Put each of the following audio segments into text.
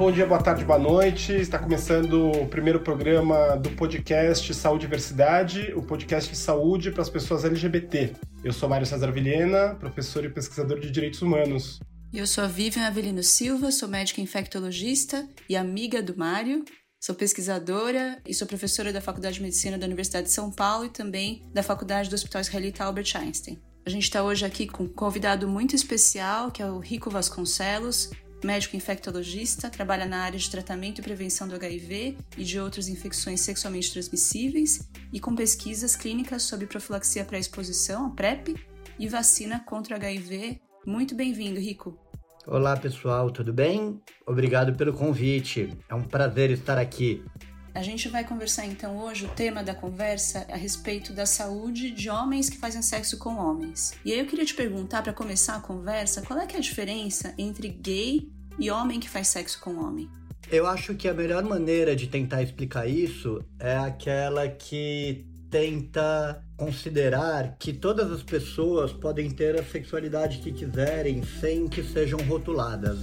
Bom dia, boa tarde, boa noite. Está começando o primeiro programa do podcast Saúde e Diversidade, o podcast de saúde para as pessoas LGBT. Eu sou Mário César Vilhena, professor e pesquisador de direitos humanos. Eu sou a Vivian Avelino Silva, sou médica infectologista e amiga do Mário. Sou pesquisadora e sou professora da Faculdade de Medicina da Universidade de São Paulo e também da Faculdade do Hospital Israelita Albert Einstein. A gente está hoje aqui com um convidado muito especial, que é o Rico Vasconcelos, médico infectologista, trabalha na área de tratamento e prevenção do HIV e de outras infecções sexualmente transmissíveis e com pesquisas clínicas sobre profilaxia pré-exposição, PrEP, e vacina contra o HIV. Muito bem-vindo, Rico. Olá, pessoal, tudo bem? Obrigado pelo convite. É um prazer estar aqui. A gente vai conversar então hoje, o tema da conversa é a respeito da saúde de homens que fazem sexo com homens. E aí eu queria te perguntar, para começar a conversa, qual é, é a diferença entre gay e homem que faz sexo com homem? Eu acho que a melhor maneira de tentar explicar isso é aquela que tenta considerar que todas as pessoas podem ter a sexualidade que quiserem sem que sejam rotuladas.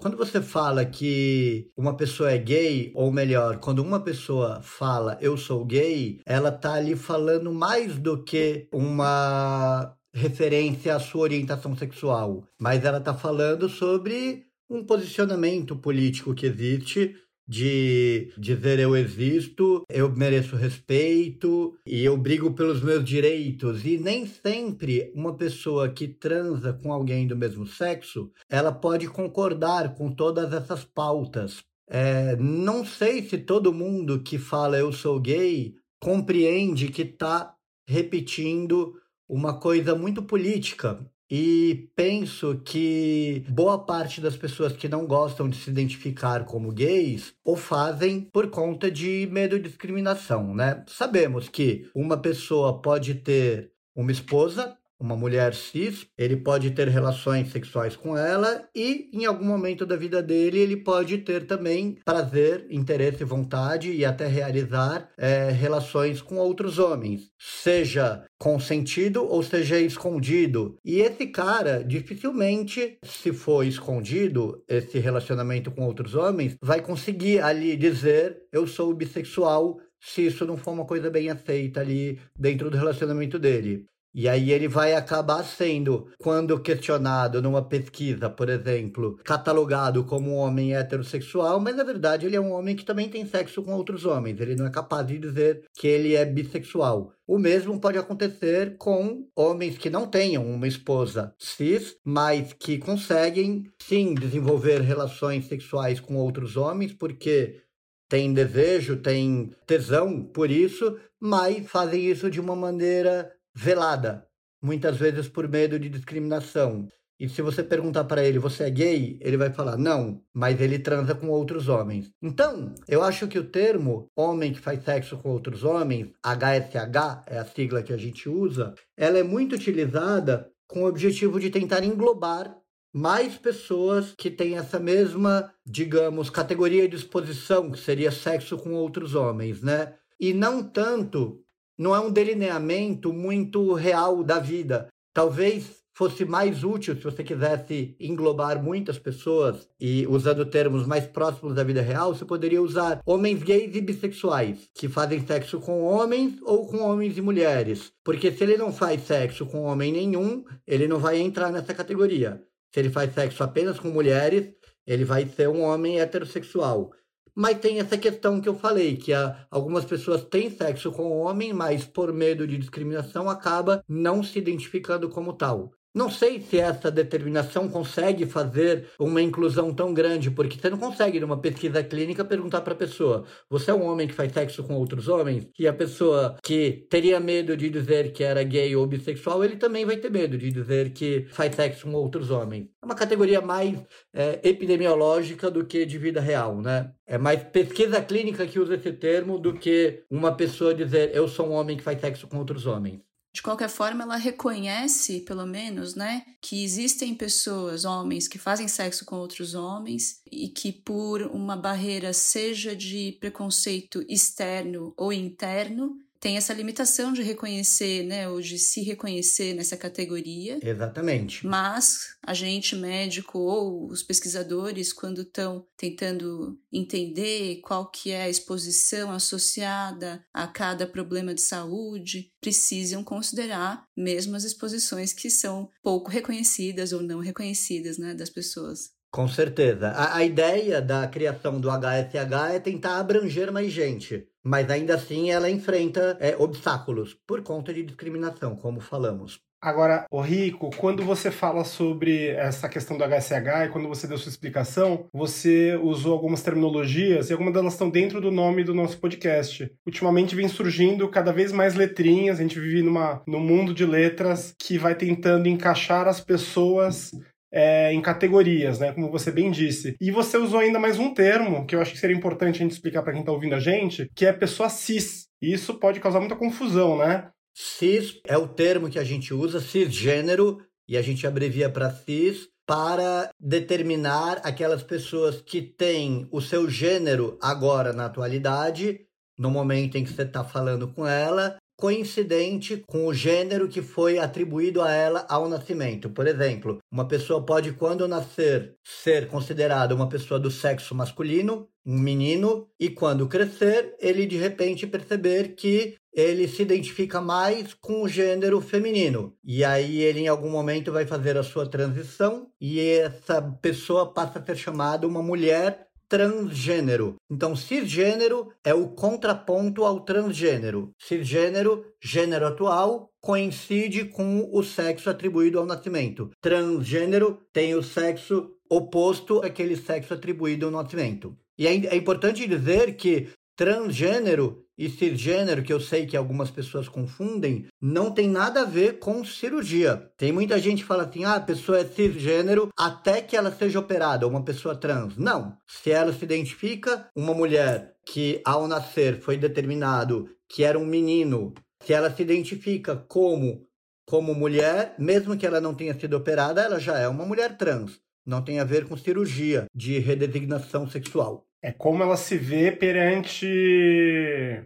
Quando você fala que uma pessoa é gay, ou melhor, quando uma pessoa fala eu sou gay, ela tá ali falando mais do que uma referência à sua orientação sexual, mas ela tá falando sobre um posicionamento político que existe de dizer eu existo, eu mereço respeito e eu brigo pelos meus direitos. E nem sempre uma pessoa que transa com alguém do mesmo sexo, ela pode concordar com todas essas pautas. É, não sei se todo mundo que fala eu sou gay compreende que está repetindo uma coisa muito política e penso que boa parte das pessoas que não gostam de se identificar como gays o fazem por conta de medo de discriminação, né? Sabemos que uma pessoa pode ter uma esposa uma mulher cis, ele pode ter relações sexuais com ela e em algum momento da vida dele ele pode ter também prazer, interesse, vontade e até realizar é, relações com outros homens, seja consentido ou seja escondido. E esse cara dificilmente, se for escondido esse relacionamento com outros homens, vai conseguir ali dizer eu sou bissexual se isso não for uma coisa bem aceita ali dentro do relacionamento dele. E aí ele vai acabar sendo, quando questionado numa pesquisa, por exemplo, catalogado como um homem heterossexual, mas na verdade ele é um homem que também tem sexo com outros homens. Ele não é capaz de dizer que ele é bissexual. O mesmo pode acontecer com homens que não tenham uma esposa cis, mas que conseguem sim desenvolver relações sexuais com outros homens, porque tem desejo, tem tesão por isso, mas fazem isso de uma maneira velada, muitas vezes por medo de discriminação. E se você perguntar para ele, você é gay? Ele vai falar, não, mas ele transa com outros homens. Então, eu acho que o termo homem que faz sexo com outros homens, HSH, é a sigla que a gente usa, ela é muito utilizada com o objetivo de tentar englobar mais pessoas que têm essa mesma, digamos, categoria de exposição, que seria sexo com outros homens, né? E não tanto não é um delineamento muito real da vida. Talvez fosse mais útil se você quisesse englobar muitas pessoas e usando termos mais próximos da vida real, você poderia usar homens gays e bissexuais que fazem sexo com homens ou com homens e mulheres. Porque se ele não faz sexo com homem nenhum, ele não vai entrar nessa categoria. Se ele faz sexo apenas com mulheres, ele vai ser um homem heterossexual. Mas tem essa questão que eu falei, que a, algumas pessoas têm sexo com o homem, mas por medo de discriminação acaba não se identificando como tal. Não sei se essa determinação consegue fazer uma inclusão tão grande, porque você não consegue, numa pesquisa clínica, perguntar para a pessoa: você é um homem que faz sexo com outros homens? E a pessoa que teria medo de dizer que era gay ou bissexual, ele também vai ter medo de dizer que faz sexo com outros homens. É uma categoria mais é, epidemiológica do que de vida real, né? É mais pesquisa clínica que usa esse termo do que uma pessoa dizer eu sou um homem que faz sexo com outros homens. De qualquer forma, ela reconhece, pelo menos, né, que existem pessoas, homens, que fazem sexo com outros homens e que, por uma barreira, seja de preconceito externo ou interno, tem essa limitação de reconhecer, né, ou de se reconhecer nessa categoria. Exatamente. Mas a gente, médico ou os pesquisadores, quando estão tentando entender qual que é a exposição associada a cada problema de saúde, precisam considerar mesmo as exposições que são pouco reconhecidas ou não reconhecidas, né, das pessoas. Com certeza. A, a, ideia da criação do HSH é tentar abranger mais gente, mas ainda assim ela enfrenta é, obstáculos por conta de discriminação, como falamos. Agora, o Rico, quando você fala sobre essa questão do HSH e quando você deu sua explicação, você usou algumas terminologias e algumas delas estão dentro do nome do nosso podcast. Ultimamente vem surgindo cada vez mais letrinhas, a gente vive numa, num mundo de letras que vai tentando encaixar as pessoas é, em categorias, né? Como você bem disse. E você usou ainda mais um termo que eu acho que seria importante a gente explicar para quem está ouvindo a gente, que é pessoa cis. E isso pode causar muita confusão, né? Cis é o termo que a gente usa, cisgênero, e a gente abrevia para cis para determinar aquelas pessoas que têm o seu gênero agora na atualidade, no momento em que você está falando com ela, coincidente com o gênero que foi atribuído a ela ao nascimento. Por exemplo, uma pessoa pode, quando nascer, ser considerada uma pessoa do sexo masculino, um menino, e quando crescer, ele de repente perceber que ele se identifica mais com o gênero feminino. E aí ele em algum momento vai fazer a sua transição e essa pessoa passa a ser chamada uma mulher transgênero. Então, cisgênero é o contraponto ao transgênero. Cisgênero, gênero atual, coincide com o sexo atribuído ao nascimento. Transgênero tem o sexo oposto àquele sexo atribuído ao nascimento. E é, é importante dizer que transgênero e cisgênero, que eu sei que algumas pessoas confundem, não tem nada a ver com cirurgia. Tem muita gente que fala assim: ah, a pessoa é cisgênero até que ela seja operada, uma pessoa trans. Não. Se ela se identifica uma mulher que ao nascer foi determinado que era um menino, se ela se identifica como como mulher, mesmo que ela não tenha sido operada, ela já é uma mulher trans. Não tem a ver com cirurgia de redesignação sexual. É como ela se vê perante,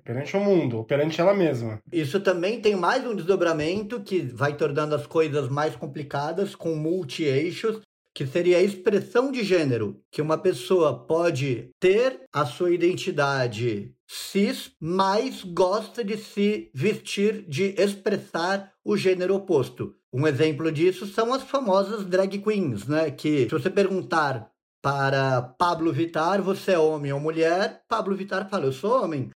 perante o mundo, perante ela mesma. Isso também tem mais um desdobramento que vai tornando as coisas mais complicadas, com multi-eixos, que seria a expressão de gênero, que uma pessoa pode ter a sua identidade cis, mas gosta de se vestir, de expressar o gênero oposto. Um exemplo disso são as famosas drag queens, né? Que se você perguntar para Pablo Vitar, você é homem ou mulher? Pablo Vitar fala, eu sou homem,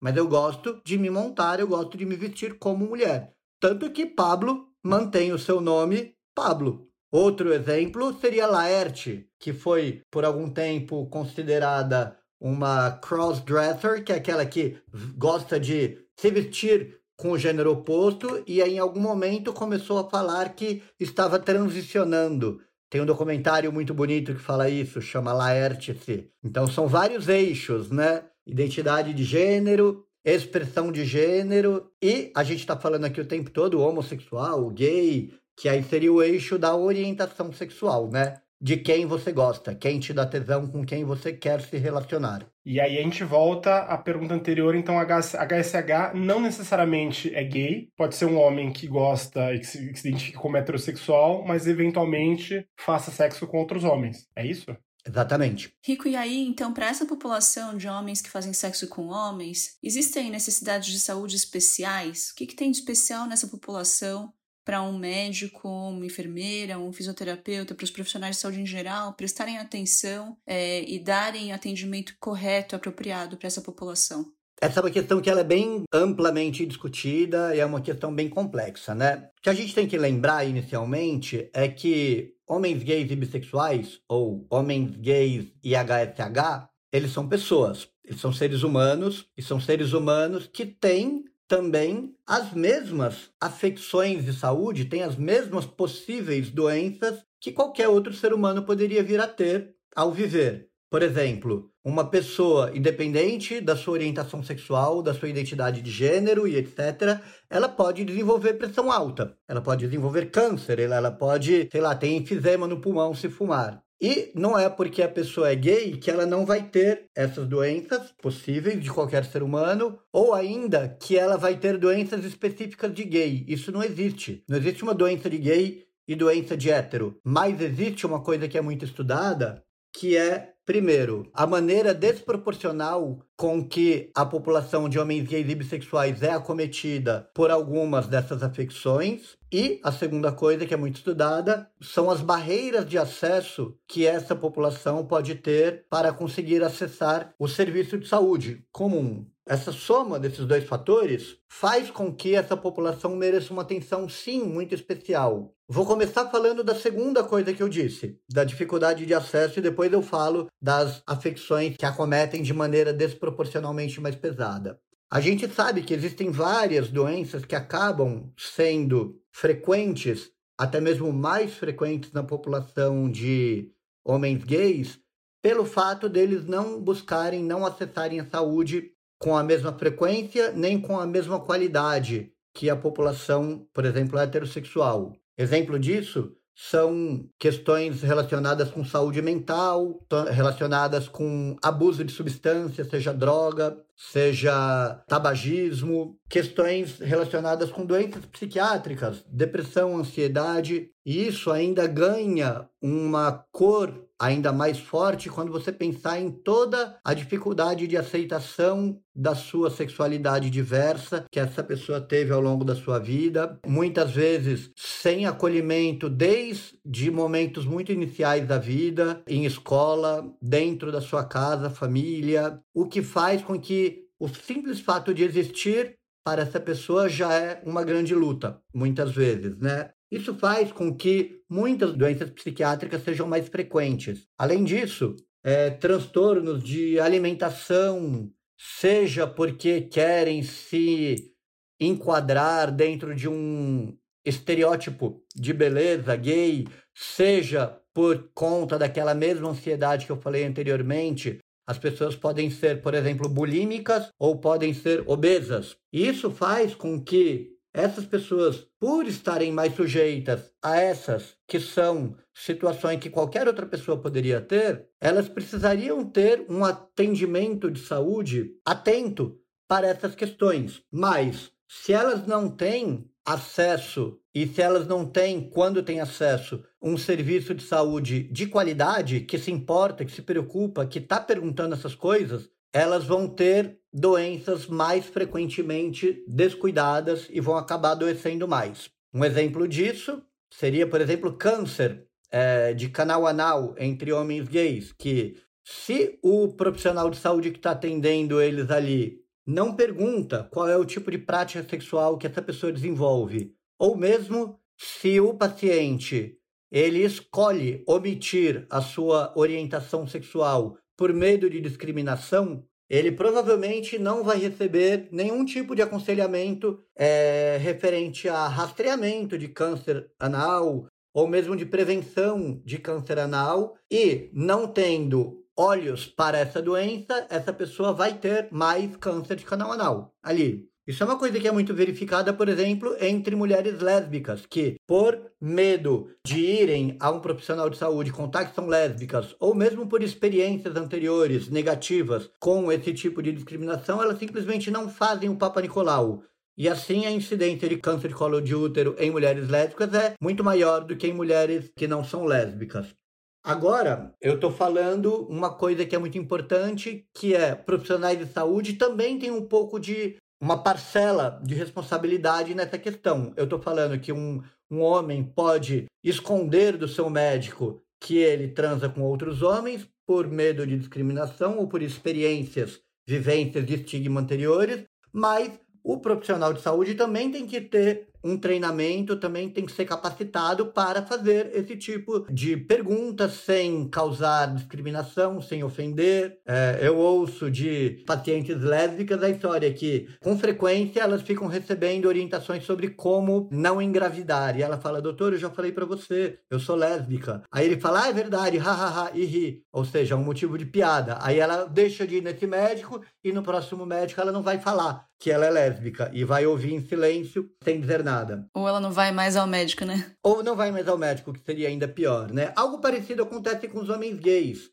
mas eu gosto de me montar, eu gosto de me vestir como mulher. Tanto que Pablo mantém o seu nome Pablo. Outro exemplo seria Laerte, que foi por algum tempo considerada uma crossdresser, que é aquela que gosta de se vestir com o gênero oposto, e aí, em algum momento começou a falar que estava transicionando tem um documentário muito bonito que fala isso, chama Laertice. Então são vários eixos, né? Identidade de gênero, expressão de gênero e a gente está falando aqui o tempo todo homossexual, gay, que aí seria o eixo da orientação sexual, né? De quem você gosta, quem te dá tesão, com quem você quer se relacionar. E aí a gente volta à pergunta anterior, então HSH não necessariamente é gay, pode ser um homem que gosta e que se, que se identifica como heterossexual, mas eventualmente faça sexo com outros homens. É isso? Exatamente. Rico, e aí, então, para essa população de homens que fazem sexo com homens, existem necessidades de saúde especiais? O que, que tem de especial nessa população para um médico, uma enfermeira, um fisioterapeuta, para os profissionais de saúde em geral, prestarem atenção é, e darem atendimento correto, apropriado para essa população? Essa é uma questão que ela é bem amplamente discutida e é uma questão bem complexa, né? O que a gente tem que lembrar inicialmente é que homens gays e bissexuais, ou homens gays e HSH, eles são pessoas, eles são seres humanos e são seres humanos que têm também as mesmas afecções de saúde, têm as mesmas possíveis doenças que qualquer outro ser humano poderia vir a ter ao viver. Por exemplo, uma pessoa, independente da sua orientação sexual, da sua identidade de gênero e etc., ela pode desenvolver pressão alta, ela pode desenvolver câncer, ela pode, sei lá, ter enfisema no pulmão se fumar. E não é porque a pessoa é gay que ela não vai ter essas doenças possíveis de qualquer ser humano, ou ainda que ela vai ter doenças específicas de gay. Isso não existe. Não existe uma doença de gay e doença de hétero. Mas existe uma coisa que é muito estudada, que é Primeiro, a maneira desproporcional com que a população de homens gays e bissexuais é acometida por algumas dessas afecções. E a segunda coisa que é muito estudada são as barreiras de acesso que essa população pode ter para conseguir acessar o serviço de saúde comum. Essa soma desses dois fatores faz com que essa população mereça uma atenção, sim, muito especial. Vou começar falando da segunda coisa que eu disse, da dificuldade de acesso, e depois eu falo das afecções que acometem de maneira desproporcionalmente mais pesada. A gente sabe que existem várias doenças que acabam sendo frequentes, até mesmo mais frequentes na população de homens gays, pelo fato deles não buscarem, não acessarem a saúde com a mesma frequência nem com a mesma qualidade que a população, por exemplo, heterossexual. Exemplo disso são questões relacionadas com saúde mental, relacionadas com abuso de substância, seja droga, seja tabagismo, questões relacionadas com doenças psiquiátricas, depressão, ansiedade, e isso ainda ganha uma cor ainda mais forte quando você pensar em toda a dificuldade de aceitação da sua sexualidade diversa que essa pessoa teve ao longo da sua vida, muitas vezes sem acolhimento desde momentos muito iniciais da vida, em escola, dentro da sua casa, família, o que faz com que o simples fato de existir para essa pessoa já é uma grande luta, muitas vezes, né? Isso faz com que muitas doenças psiquiátricas sejam mais frequentes. Além disso, é, transtornos de alimentação, seja porque querem se enquadrar dentro de um estereótipo de beleza gay, seja por conta daquela mesma ansiedade que eu falei anteriormente, as pessoas podem ser, por exemplo, bulímicas ou podem ser obesas. Isso faz com que essas pessoas, por estarem mais sujeitas a essas que são situações que qualquer outra pessoa poderia ter, elas precisariam ter um atendimento de saúde atento para essas questões. Mas, se elas não têm acesso e se elas não têm, quando têm acesso, um serviço de saúde de qualidade, que se importa, que se preocupa, que está perguntando essas coisas, elas vão ter doenças mais frequentemente descuidadas e vão acabar adoecendo mais. Um exemplo disso seria, por exemplo, câncer é, de canal anal entre homens gays, que se o profissional de saúde que está atendendo eles ali não pergunta qual é o tipo de prática sexual que essa pessoa desenvolve, ou mesmo se o paciente ele escolhe omitir a sua orientação sexual por medo de discriminação, ele provavelmente não vai receber nenhum tipo de aconselhamento é, referente a rastreamento de câncer anal ou mesmo de prevenção de câncer anal e não tendo olhos para essa doença, essa pessoa vai ter mais câncer de canal anal ali. Isso é uma coisa que é muito verificada, por exemplo, entre mulheres lésbicas, que, por medo de irem a um profissional de saúde contar que são lésbicas, ou mesmo por experiências anteriores negativas com esse tipo de discriminação, elas simplesmente não fazem o Papa Nicolau. E assim a incidência de câncer de colo de útero em mulheres lésbicas é muito maior do que em mulheres que não são lésbicas. Agora, eu estou falando uma coisa que é muito importante, que é profissionais de saúde também têm um pouco de uma parcela de responsabilidade nessa questão. Eu estou falando que um, um homem pode esconder do seu médico que ele transa com outros homens por medo de discriminação ou por experiências, vivências de estigma anteriores, mas o profissional de saúde também tem que ter um treinamento, também tem que ser capacitado para fazer esse tipo de perguntas sem causar discriminação, sem ofender. É, eu ouço de pacientes lésbicas a história que, com frequência, elas ficam recebendo orientações sobre como não engravidar. E ela fala, doutor, eu já falei para você, eu sou lésbica. Aí ele fala, ah, é verdade, hahaha, e ri. Ou seja, um motivo de piada. Aí ela deixa de ir nesse médico e no próximo médico ela não vai falar que ela é lésbica e vai ouvir em silêncio, sem dizer nada vacinada. Ou ela não vai mais ao médico, né? Ou não vai mais ao médico, que seria ainda pior, né? Algo parecido acontece com os homens gays.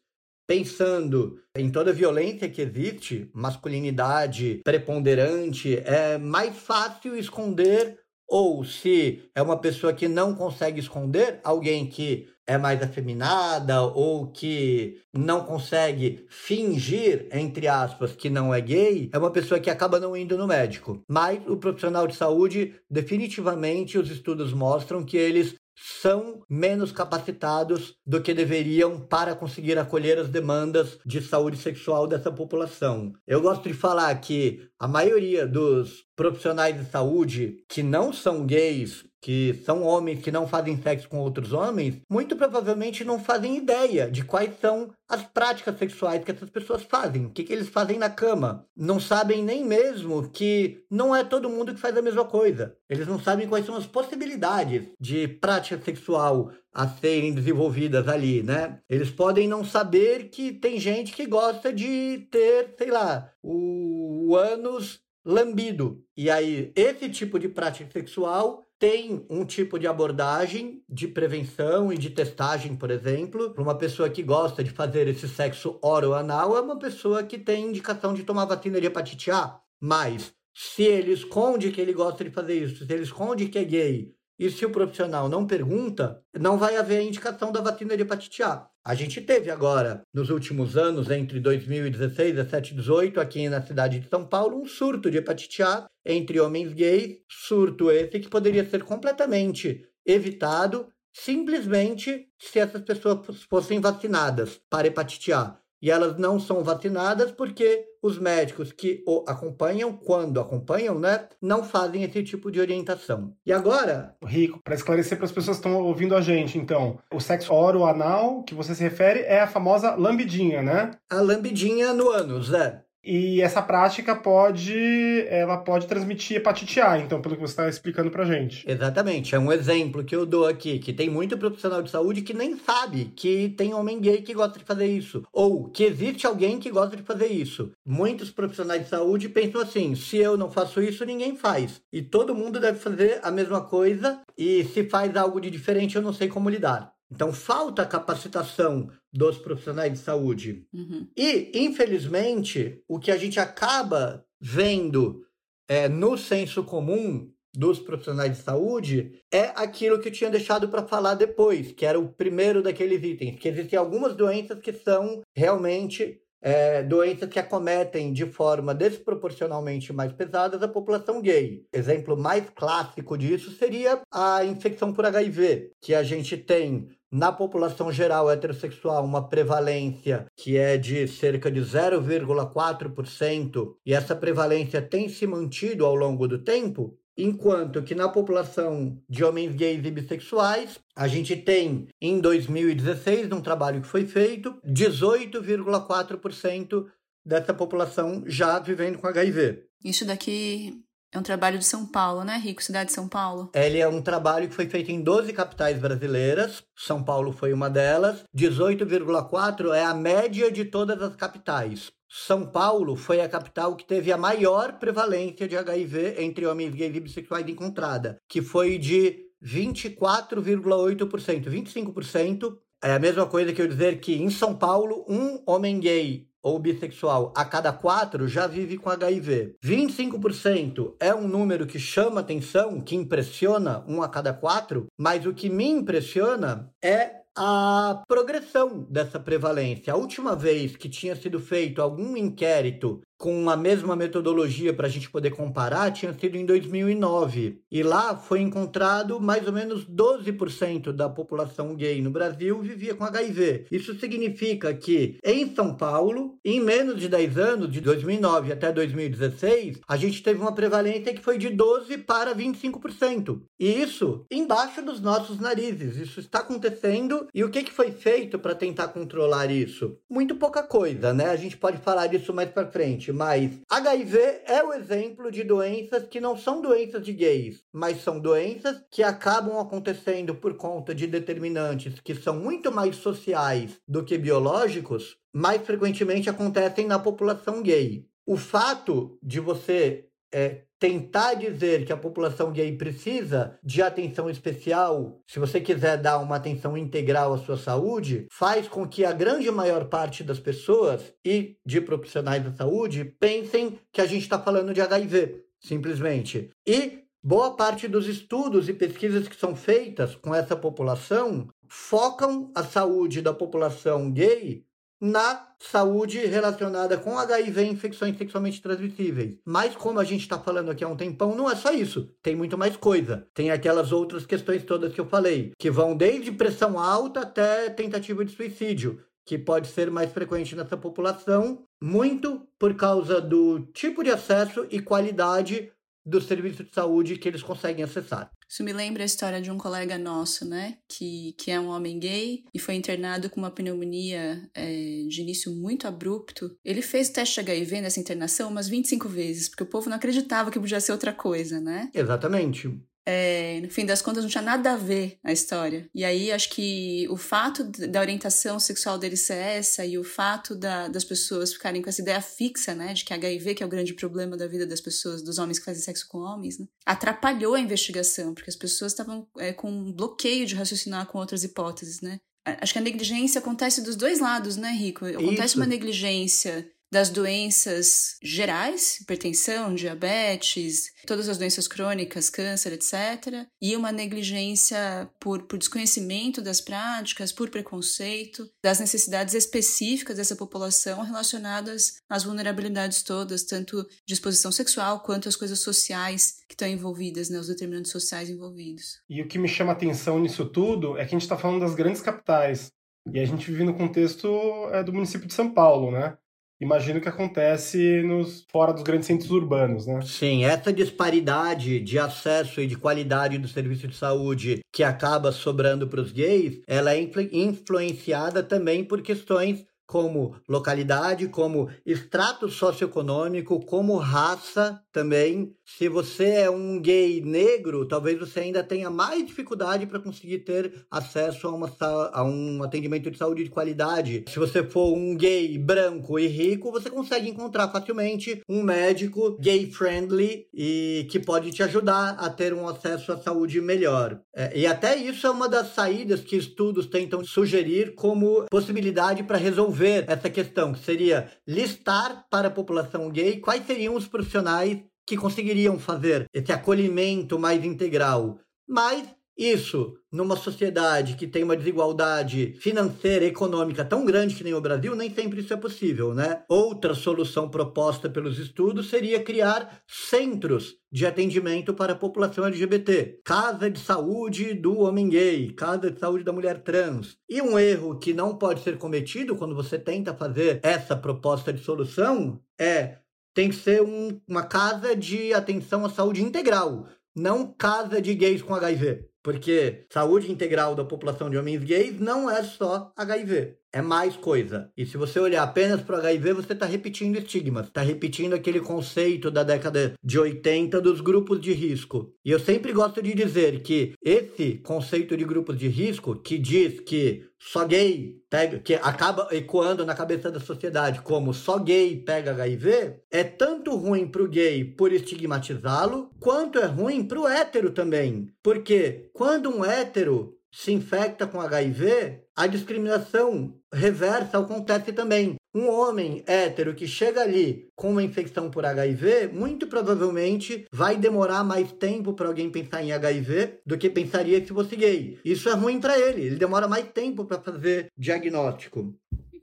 Pensando em toda a violência que existe, masculinidade preponderante, é mais fácil esconder ou se é uma pessoa que não consegue esconder, alguém que é mais afeminada ou que não consegue fingir, entre aspas, que não é gay, é uma pessoa que acaba não indo no médico. Mas o profissional de saúde, definitivamente, os estudos mostram que eles são menos capacitados do que deveriam para conseguir acolher as demandas de saúde sexual dessa população. Eu gosto de falar que a maioria dos profissionais de saúde que não são gays que são homens que não fazem sexo com outros homens, muito provavelmente não fazem ideia de quais são as práticas sexuais que essas pessoas fazem, o que, que eles fazem na cama. Não sabem nem mesmo que não é todo mundo que faz a mesma coisa. Eles não sabem quais são as possibilidades de prática sexual a serem desenvolvidas ali, né? Eles podem não saber que tem gente que gosta de ter, sei lá, o ânus lambido. E aí, esse tipo de prática sexual tem um tipo de abordagem de prevenção e de testagem, por exemplo. Para uma pessoa que gosta de fazer esse sexo oro-anal, é uma pessoa que tem indicação de tomar vacina de hepatite A. Mas, se ele esconde que ele gosta de fazer isso, se ele esconde que é gay, e se o profissional não pergunta, não vai haver indicação da vacina de hepatite A. A gente teve agora, nos últimos anos, entre 2016, 17 e 18, aqui na cidade de São Paulo, um surto de hepatite A entre homens gays, surto esse que poderia ser completamente evitado simplesmente se essas pessoas fossem vacinadas para hepatite A e elas não são vacinadas porque os médicos que o acompanham, quando acompanham, né, não fazem esse tipo de orientação. E agora. Rico, para esclarecer para as pessoas que estão ouvindo a gente, então, o sexo oro-anal que você se refere é a famosa lambidinha, né? A lambidinha no ânus, é. E essa prática pode, ela pode transmitir hepatite A, então, pelo que você está explicando pra gente. Exatamente, é um exemplo que eu dou aqui, que tem muito profissional de saúde que nem sabe que tem homem gay que gosta de fazer isso, ou que existe alguém que gosta de fazer isso. Muitos profissionais de saúde pensam assim: se eu não faço isso, ninguém faz. E todo mundo deve fazer a mesma coisa, e se faz algo de diferente, eu não sei como lidar. Então, falta capacitação dos profissionais de saúde. Uhum. E, infelizmente, o que a gente acaba vendo é, no senso comum dos profissionais de saúde é aquilo que eu tinha deixado para falar depois, que era o primeiro daqueles itens, que existem algumas doenças que são realmente é, doenças que acometem de forma desproporcionalmente mais pesadas a população gay. Exemplo mais clássico disso seria a infecção por HIV, que a gente tem na população geral heterossexual, uma prevalência que é de cerca de 0,4%, e essa prevalência tem se mantido ao longo do tempo, enquanto que na população de homens gays e bissexuais, a gente tem, em 2016, num trabalho que foi feito, 18,4% dessa população já vivendo com HIV. Isso daqui é um trabalho de São Paulo, né, Rico? Cidade de São Paulo. Ele é um trabalho que foi feito em 12 capitais brasileiras. São Paulo foi uma delas. 18,4 é a média de todas as capitais. São Paulo foi a capital que teve a maior prevalência de HIV entre homens gays e bissexuais encontrada, que foi de 24,8%. 25% é a mesma coisa que eu dizer que em São Paulo, um homem gay ou bissexual a cada quatro já vive com HIV. 25% é um número que chama atenção, que impressiona um a cada quatro, mas o que me impressiona é a progressão dessa prevalência. A última vez que tinha sido feito algum inquérito com a mesma metodologia para a gente poder comparar tinha sido em 2009. E lá foi encontrado mais ou menos 12% da população gay no Brasil vivia com HIV. Isso significa que em São Paulo, em menos de 10 anos, de 2009 até 2016, a gente teve uma prevalência que foi de 12 para 25%. E isso embaixo dos nossos narizes. Isso está acontecendo. E o que, que foi feito para tentar controlar isso? Muito pouca coisa, né? A gente pode falar disso mais para frente mas HIV é o exemplo de doenças que não são doenças de gays, mas são doenças que acabam acontecendo por conta de determinantes que são muito mais sociais do que biológicos, mais frequentemente acontecem na população gay. O fato de você é, tentar dizer que a população gay precisa de atenção especial, se você quiser dar uma atenção integral à sua saúde, faz com que a grande maior parte das pessoas e de profissionais da saúde pensem que a gente está falando de HIV, simplesmente. E boa parte dos estudos e pesquisas que são feitas com essa população focam a saúde da população gay na saúde relacionada com HIV e infecções sexualmente transmissíveis. Mas como a gente está falando aqui há um tempão, não é só isso. Tem muito mais coisa. Tem aquelas outras questões todas que eu falei, que vão desde pressão alta até tentativa de suicídio, que pode ser mais frequente nessa população, muito por causa do tipo de acesso e qualidade do serviço de saúde que eles conseguem acessar. Isso me lembra a história de um colega nosso, né? Que, que é um homem gay e foi internado com uma pneumonia é, de início muito abrupto. Ele fez teste de HIV nessa internação umas 25 vezes, porque o povo não acreditava que podia ser outra coisa, né? Exatamente. É, no fim das contas, não tinha nada a ver a história. E aí, acho que o fato da orientação sexual dele ser essa e o fato da, das pessoas ficarem com essa ideia fixa, né, de que HIV que é o grande problema da vida das pessoas, dos homens que fazem sexo com homens, né, atrapalhou a investigação, porque as pessoas estavam é, com um bloqueio de raciocinar com outras hipóteses, né. Acho que a negligência acontece dos dois lados, né, Rico? Acontece Isso. uma negligência das doenças gerais, hipertensão, diabetes, todas as doenças crônicas, câncer, etc., e uma negligência por, por desconhecimento das práticas, por preconceito, das necessidades específicas dessa população relacionadas às vulnerabilidades todas, tanto de exposição sexual quanto às coisas sociais que estão envolvidas, né, os determinantes sociais envolvidos. E o que me chama atenção nisso tudo é que a gente está falando das grandes capitais. E a gente vive no contexto é, do município de São Paulo, né? Imagino que acontece nos fora dos grandes centros urbanos, né? Sim, essa disparidade de acesso e de qualidade do serviço de saúde que acaba sobrando para os gays, ela é influenciada também por questões como localidade, como extrato socioeconômico, como raça também. Se você é um gay negro, talvez você ainda tenha mais dificuldade para conseguir ter acesso a, uma, a um atendimento de saúde de qualidade. Se você for um gay branco e rico, você consegue encontrar facilmente um médico gay friendly e que pode te ajudar a ter um acesso à saúde melhor. É, e até isso é uma das saídas que estudos tentam sugerir como possibilidade para resolver resolver essa questão, que seria listar para a população gay quais seriam os profissionais que conseguiriam fazer esse acolhimento mais integral. Mas isso, numa sociedade que tem uma desigualdade financeira e econômica tão grande que nem o Brasil, nem sempre isso é possível, né? Outra solução proposta pelos estudos seria criar centros de atendimento para a população LGBT, casa de saúde do homem gay, casa de saúde da mulher trans. E um erro que não pode ser cometido quando você tenta fazer essa proposta de solução é tem que ser um, uma casa de atenção à saúde integral, não casa de gays com HIV. Porque saúde integral da população de homens gays não é só HIV é mais coisa. E se você olhar apenas para o HIV, você está repetindo estigmas, está repetindo aquele conceito da década de 80 dos grupos de risco. E eu sempre gosto de dizer que esse conceito de grupos de risco, que diz que só gay pega, que acaba ecoando na cabeça da sociedade como só gay pega HIV, é tanto ruim para o gay por estigmatizá-lo, quanto é ruim para o hétero também. Porque quando um hétero se infecta com HIV, a discriminação reversa acontece também. Um homem hétero que chega ali com uma infecção por HIV, muito provavelmente vai demorar mais tempo para alguém pensar em HIV do que pensaria se fosse gay. Isso é ruim para ele, ele demora mais tempo para fazer diagnóstico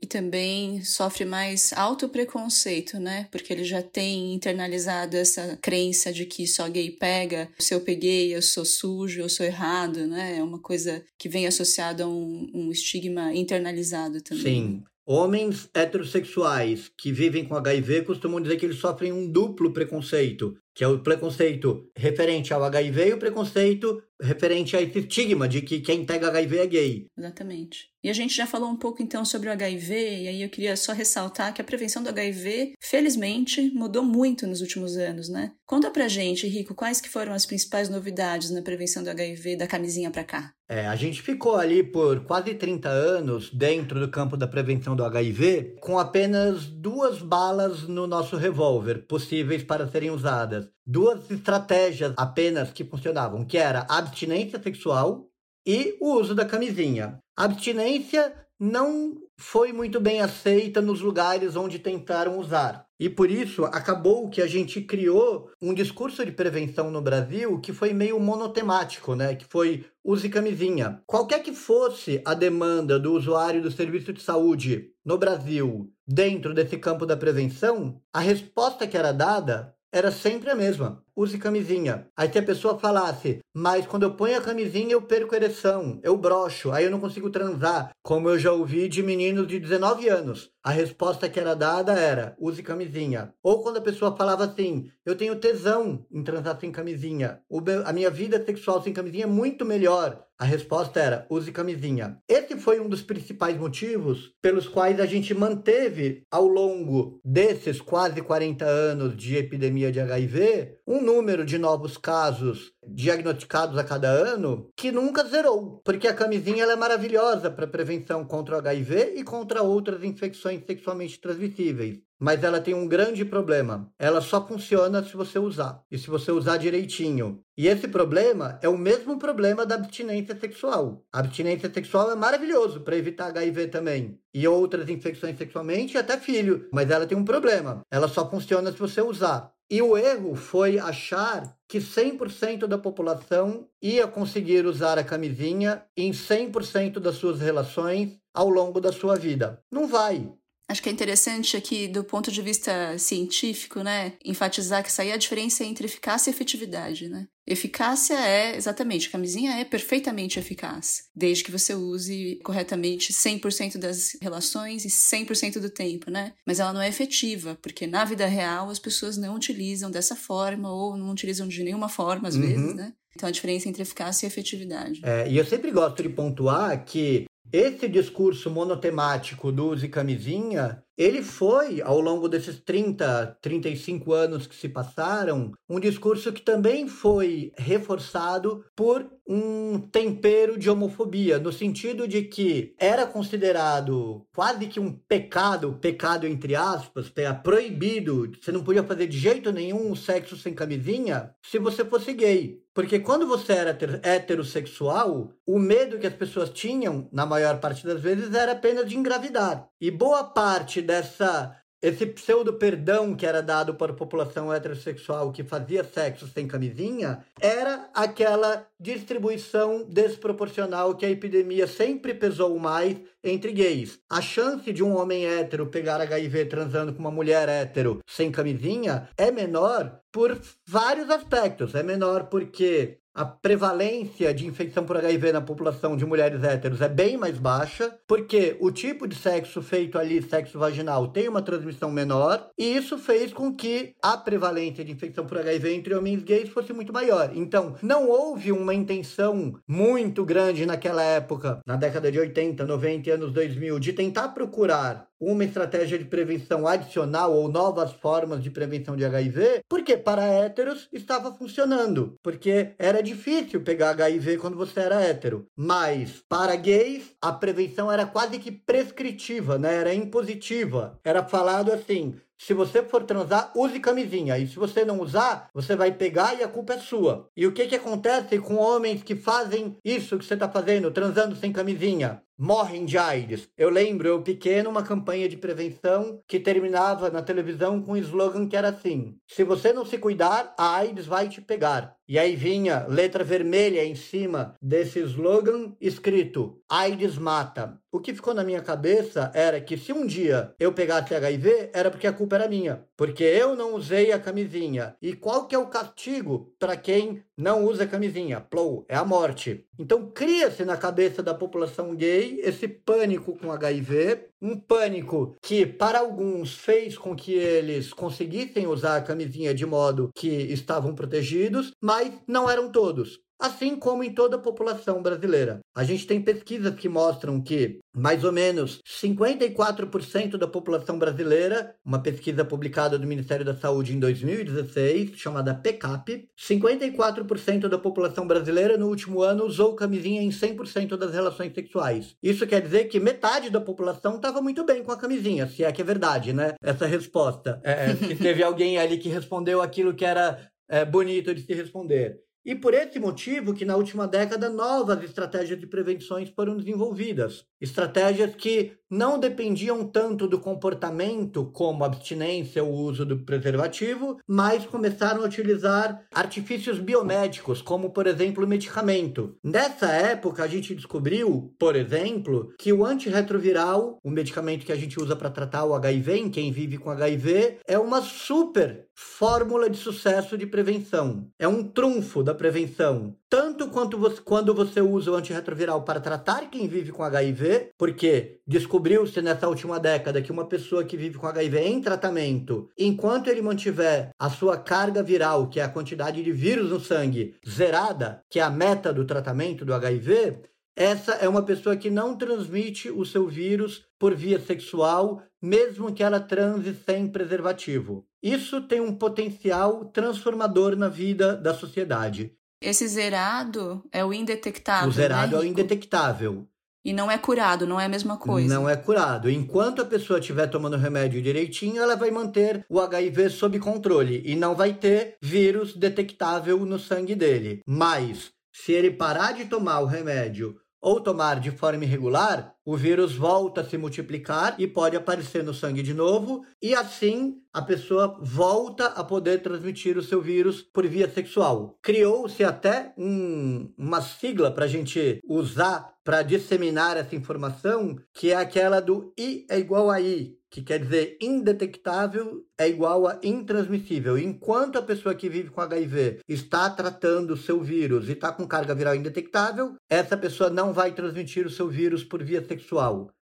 também sofre mais autopreconceito, né? Porque ele já tem internalizado essa crença de que só gay pega, se eu peguei, eu sou sujo, eu sou errado, né? É uma coisa que vem associada a um, um estigma internalizado também. Sim. Homens heterossexuais que vivem com HIV costumam dizer que eles sofrem um duplo preconceito, que é o preconceito referente ao HIV e o preconceito referente a esse estigma de que quem pega HIV é gay. Exatamente. E a gente já falou um pouco então sobre o HIV, e aí eu queria só ressaltar que a prevenção do HIV, felizmente, mudou muito nos últimos anos, né? Conta pra gente, Rico, quais que foram as principais novidades na prevenção do HIV da camisinha pra cá? É, a gente ficou ali por quase 30 anos dentro do campo da prevenção do HIV com apenas duas balas no nosso revólver possíveis para serem usadas. Duas estratégias apenas que funcionavam, que era abstinência sexual e o uso da camisinha. A abstinência não foi muito bem aceita nos lugares onde tentaram usar. E por isso acabou que a gente criou um discurso de prevenção no Brasil que foi meio monotemático, né? Que foi use camisinha. Qualquer que fosse a demanda do usuário do serviço de saúde no Brasil dentro desse campo da prevenção, a resposta que era dada era sempre a mesma. Use camisinha. Aí se a pessoa falasse, mas quando eu ponho a camisinha eu perco a ereção, eu brocho, aí eu não consigo transar, como eu já ouvi de meninos de 19 anos. A resposta que era dada era, use camisinha. Ou quando a pessoa falava assim, eu tenho tesão em transar sem camisinha, a minha vida sexual sem camisinha é muito melhor. A resposta era, use camisinha. Esse foi um dos principais motivos pelos quais a gente manteve, ao longo desses quase 40 anos de epidemia de HIV, um número de novos casos diagnosticados a cada ano que nunca zerou, porque a camisinha é maravilhosa para prevenção contra o HIV e contra outras infecções sexualmente transmissíveis. Mas ela tem um grande problema. Ela só funciona se você usar. E se você usar direitinho. E esse problema é o mesmo problema da abstinência sexual. A abstinência sexual é maravilhoso para evitar HIV também. E outras infecções sexualmente até filho. Mas ela tem um problema. Ela só funciona se você usar. E o erro foi achar que 100% da população ia conseguir usar a camisinha em 100% das suas relações ao longo da sua vida. Não vai. Acho que é interessante aqui, do ponto de vista científico, né, enfatizar que isso aí é a diferença entre eficácia e efetividade, né? Eficácia é, exatamente, a camisinha é perfeitamente eficaz, desde que você use corretamente 100% das relações e 100% do tempo, né? Mas ela não é efetiva, porque na vida real as pessoas não utilizam dessa forma ou não utilizam de nenhuma forma, às uhum. vezes, né? Então a diferença entre eficácia e efetividade. É, e eu sempre gosto de pontuar que esse discurso monotemático do use camisinha, ele foi, ao longo desses 30, 35 anos que se passaram, um discurso que também foi reforçado por um tempero de homofobia, no sentido de que era considerado quase que um pecado, pecado entre aspas, é proibido, você não podia fazer de jeito nenhum sexo sem camisinha se você fosse gay. Porque quando você era heterossexual, o medo que as pessoas tinham, na maior parte das vezes, era apenas de engravidar. E boa parte dessa esse pseudo perdão que era dado para a população heterossexual que fazia sexo sem camisinha era aquela distribuição desproporcional que a epidemia sempre pesou mais entre gays. A chance de um homem hétero pegar HIV transando com uma mulher hétero sem camisinha é menor por vários aspectos. É menor porque a prevalência de infecção por HIV na população de mulheres héteros é bem mais baixa, porque o tipo de sexo feito ali, sexo vaginal, tem uma transmissão menor, e isso fez com que a prevalência de infecção por HIV entre homens gays fosse muito maior. Então, não houve uma intenção muito grande naquela época, na década de 80, 90 e anos 2000, de tentar procurar uma estratégia de prevenção adicional ou novas formas de prevenção de HIV, porque para héteros estava funcionando, porque era difícil pegar HIV quando você era hétero. Mas para gays, a prevenção era quase que prescritiva, né? Era impositiva. Era falado assim: se você for transar, use camisinha. E se você não usar, você vai pegar e a culpa é sua. E o que, que acontece com homens que fazem isso que você está fazendo, transando sem camisinha? Morrem de AIDS. Eu lembro, eu pequeno, uma campanha de prevenção que terminava na televisão com um slogan que era assim: Se você não se cuidar, a AIDS vai te pegar. E aí vinha letra vermelha em cima desse slogan escrito: AIDS mata. O que ficou na minha cabeça era que se um dia eu pegasse HIV, era porque a culpa era minha, porque eu não usei a camisinha. E qual que é o castigo para quem não usa camisinha? Plou, é a morte. Então cria-se na cabeça da população gay esse pânico com HIV, um pânico que para alguns fez com que eles conseguissem usar a camisinha de modo que estavam protegidos, mas não eram todos assim como em toda a população brasileira. A gente tem pesquisas que mostram que mais ou menos 54% da população brasileira, uma pesquisa publicada do Ministério da Saúde em 2016, chamada PECAP, 54% da população brasileira no último ano usou camisinha em 100% das relações sexuais. Isso quer dizer que metade da população estava muito bem com a camisinha, se é que é verdade, né? Essa resposta. É, é se teve alguém ali que respondeu aquilo que era é, bonito de se responder. E por esse motivo que na última década novas estratégias de prevenções foram desenvolvidas. Estratégias que não dependiam tanto do comportamento como abstinência ou uso do preservativo, mas começaram a utilizar artifícios biomédicos, como por exemplo medicamento. Nessa época a gente descobriu, por exemplo, que o antirretroviral, o medicamento que a gente usa para tratar o HIV em quem vive com HIV, é uma super fórmula de sucesso de prevenção. É um trunfo da prevenção. Tanto quanto você, quando você usa o antirretroviral para tratar quem vive com HIV, porque descobriu-se nessa última década que uma pessoa que vive com HIV em tratamento, enquanto ele mantiver a sua carga viral, que é a quantidade de vírus no sangue, zerada, que é a meta do tratamento do HIV, essa é uma pessoa que não transmite o seu vírus por via sexual, mesmo que ela transe sem preservativo. Isso tem um potencial transformador na vida da sociedade. Esse zerado é o indetectável. O zerado né, é o indetectável. E não é curado, não é a mesma coisa. Não é curado. Enquanto a pessoa estiver tomando o remédio direitinho, ela vai manter o HIV sob controle e não vai ter vírus detectável no sangue dele. Mas, se ele parar de tomar o remédio ou tomar de forma irregular, o vírus volta a se multiplicar e pode aparecer no sangue de novo, e assim a pessoa volta a poder transmitir o seu vírus por via sexual. Criou-se até um, uma sigla para a gente usar para disseminar essa informação, que é aquela do I é igual a I, que quer dizer indetectável é igual a intransmissível. Enquanto a pessoa que vive com HIV está tratando o seu vírus e está com carga viral indetectável, essa pessoa não vai transmitir o seu vírus por via sexual.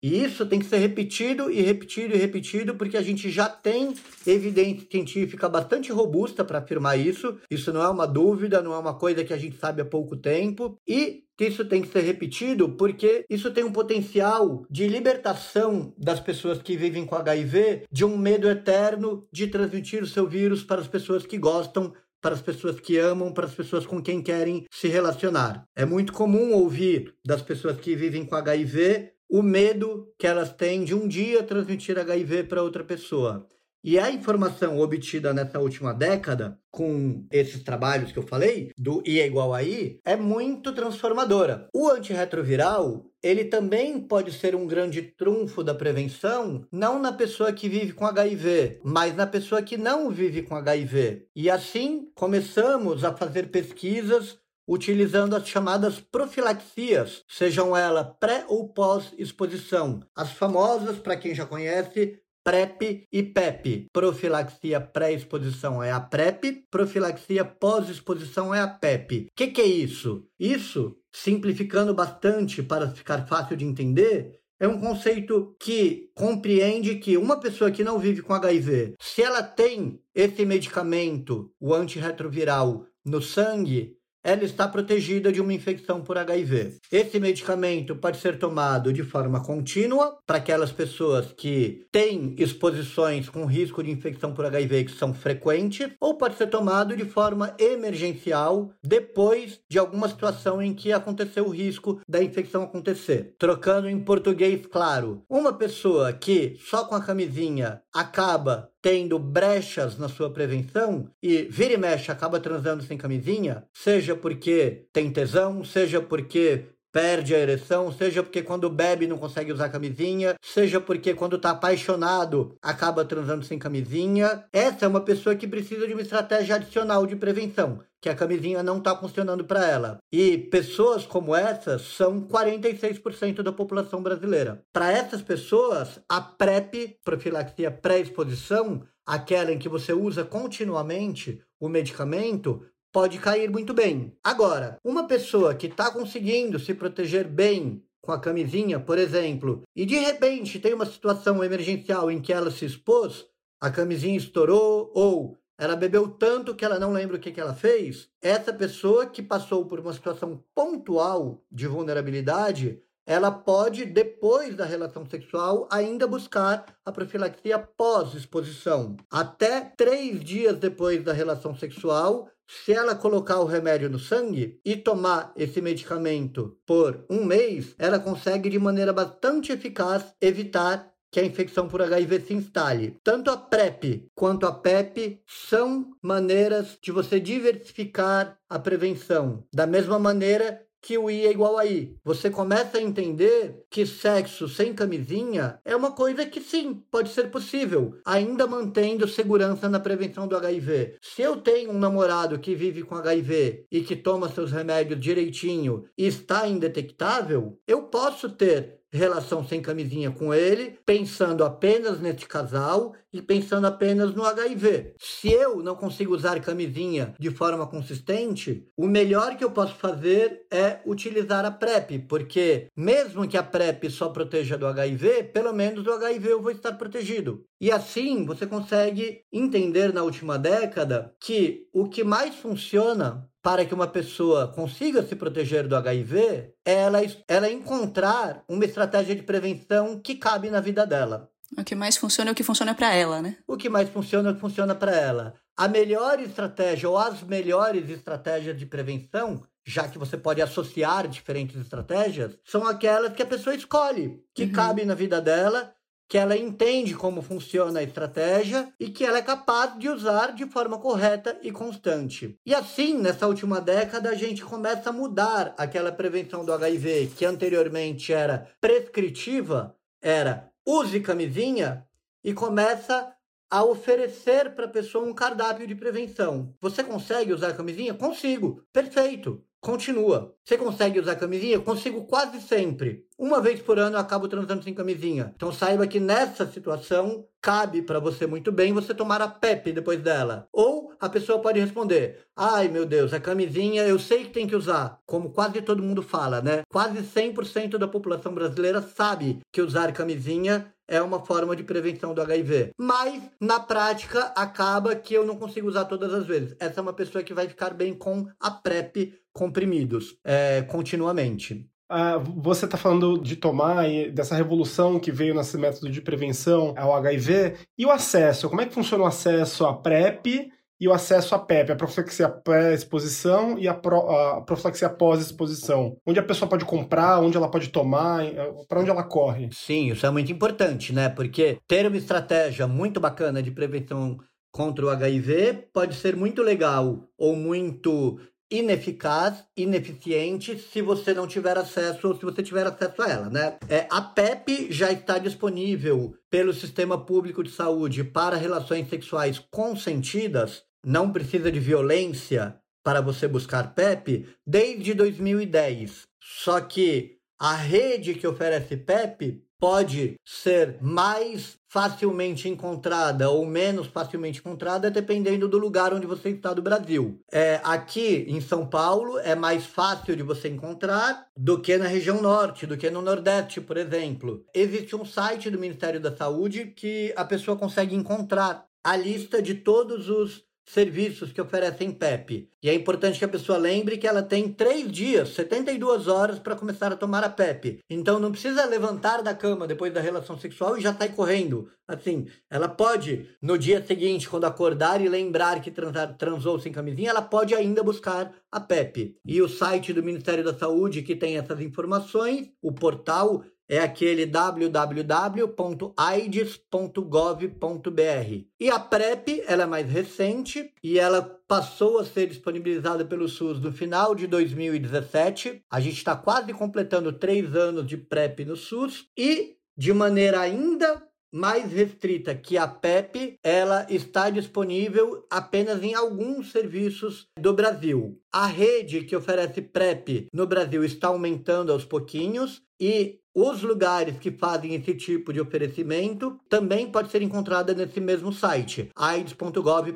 E isso tem que ser repetido e repetido e repetido, porque a gente já tem evidência científica bastante robusta para afirmar isso. Isso não é uma dúvida, não é uma coisa que a gente sabe há pouco tempo. E isso tem que ser repetido porque isso tem um potencial de libertação das pessoas que vivem com HIV de um medo eterno de transmitir o seu vírus para as pessoas que gostam para as pessoas que amam, para as pessoas com quem querem se relacionar. É muito comum ouvir das pessoas que vivem com HIV o medo que elas têm de um dia transmitir HIV para outra pessoa. E a informação obtida nessa última década, com esses trabalhos que eu falei, do I é igual a I, é muito transformadora. O antirretroviral, ele também pode ser um grande trunfo da prevenção, não na pessoa que vive com HIV, mas na pessoa que não vive com HIV. E assim, começamos a fazer pesquisas utilizando as chamadas profilaxias, sejam elas pré ou pós-exposição. As famosas, para quem já conhece, PrEP e PEP. Profilaxia pré-exposição é a PrEP, profilaxia pós-exposição é a PEP. O que, que é isso? Isso, simplificando bastante para ficar fácil de entender, é um conceito que compreende que uma pessoa que não vive com HIV, se ela tem esse medicamento, o antirretroviral, no sangue, ela está protegida de uma infecção por HIV. Esse medicamento pode ser tomado de forma contínua para aquelas pessoas que têm exposições com risco de infecção por HIV que são frequentes, ou pode ser tomado de forma emergencial depois de alguma situação em que aconteceu o risco da infecção acontecer. Trocando em português claro, uma pessoa que só com a camisinha acaba tendo brechas na sua prevenção e vira e mexe acaba transando sem camisinha, seja porque tem tesão, seja porque perde a ereção, seja porque quando bebe não consegue usar camisinha, seja porque quando está apaixonado acaba transando sem camisinha. Essa é uma pessoa que precisa de uma estratégia adicional de prevenção, que a camisinha não está funcionando para ela. E pessoas como essas são 46% da população brasileira. Para essas pessoas, a PrEP, profilaxia pré-exposição, aquela em que você usa continuamente o medicamento, pode cair muito bem. Agora, uma pessoa que está conseguindo se proteger bem com a camisinha, por exemplo, e de repente tem uma situação emergencial em que ela se expôs, a camisinha estourou ou ela bebeu tanto que ela não lembra o que, que ela fez, essa pessoa que passou por uma situação pontual de vulnerabilidade, ela pode, depois da relação sexual, ainda buscar a profilaxia pós-exposição. Até três dias depois da relação sexual, se ela colocar o remédio no sangue e tomar esse medicamento por um mês, ela consegue de maneira bastante eficaz evitar que a infecção por HIV se instale. Tanto a PrEP quanto a PEP são maneiras de você diversificar a prevenção. Da mesma maneira que o I é igual a I. Você começa a entender que sexo sem camisinha é uma coisa que sim, pode ser possível, ainda mantendo segurança na prevenção do HIV. Se eu tenho um namorado que vive com HIV e que toma seus remédios direitinho e está indetectável, eu posso ter relação sem camisinha com ele, pensando apenas neste casal e pensando apenas no HIV. Se eu não consigo usar camisinha de forma consistente, o melhor que eu posso fazer é utilizar a PrEP, porque mesmo que a PrEP só proteja do HIV, pelo menos do HIV eu vou estar protegido. E assim você consegue entender na última década que o que mais funciona para que uma pessoa consiga se proteger do HIV é ela, ela encontrar uma estratégia de prevenção que cabe na vida dela. O que mais funciona é o que funciona para ela, né? O que mais funciona é o que funciona para ela. A melhor estratégia ou as melhores estratégias de prevenção, já que você pode associar diferentes estratégias, são aquelas que a pessoa escolhe, que uhum. cabe na vida dela que ela entende como funciona a estratégia e que ela é capaz de usar de forma correta e constante. E assim, nessa última década, a gente começa a mudar aquela prevenção do HIV que anteriormente era prescritiva, era use camisinha, e começa a oferecer para a pessoa um cardápio de prevenção. Você consegue usar camisinha? Consigo. Perfeito. Continua. Você consegue usar camisinha? Consigo quase sempre. Uma vez por ano eu acabo transando sem camisinha. Então saiba que nessa situação cabe para você muito bem você tomar a PEP depois dela. Ou a pessoa pode responder: "Ai, meu Deus, a camisinha eu sei que tem que usar", como quase todo mundo fala, né? Quase 100% da população brasileira sabe que usar camisinha é uma forma de prevenção do HIV. Mas, na prática, acaba que eu não consigo usar todas as vezes. Essa é uma pessoa que vai ficar bem com a PrEP comprimidos é, continuamente. Ah, você está falando de tomar e dessa revolução que veio nesse método de prevenção ao HIV e o acesso. Como é que funciona o acesso à PrEP e o acesso à PEP, a profilaxia pré-exposição e a, pro, a profilaxia pós-exposição? Onde a pessoa pode comprar, onde ela pode tomar, para onde ela corre? Sim, isso é muito importante, né? Porque ter uma estratégia muito bacana de prevenção contra o HIV pode ser muito legal ou muito ineficaz, ineficiente se você não tiver acesso ou se você tiver acesso a ela, né? É, a PEP já está disponível pelo Sistema Público de Saúde para relações sexuais consentidas, não precisa de violência para você buscar PEP desde 2010. Só que a rede que oferece PEP pode ser mais facilmente encontrada ou menos facilmente encontrada, dependendo do lugar onde você está do Brasil. É, aqui em São Paulo é mais fácil de você encontrar do que na região norte, do que no Nordeste, por exemplo. Existe um site do Ministério da Saúde que a pessoa consegue encontrar a lista de todos os serviços que oferecem PEP. E é importante que a pessoa lembre que ela tem três dias, 72 horas, para começar a tomar a PEP. Então não precisa levantar da cama depois da relação sexual e já sair correndo. Assim, ela pode, no dia seguinte, quando acordar e lembrar que transar, transou sem camisinha, ela pode ainda buscar a PEP. E o site do Ministério da Saúde que tem essas informações, o portal é aquele www.aids.gov.br. E a PrEP, ela é mais recente e ela passou a ser disponibilizada pelo SUS no final de 2017. A gente está quase completando três anos de PrEP no SUS e de maneira ainda mais restrita que a PEP, ela está disponível apenas em alguns serviços do Brasil. A rede que oferece PrEP no Brasil está aumentando aos pouquinhos e os lugares que fazem esse tipo de oferecimento também pode ser encontrada nesse mesmo site, aids.gov.br.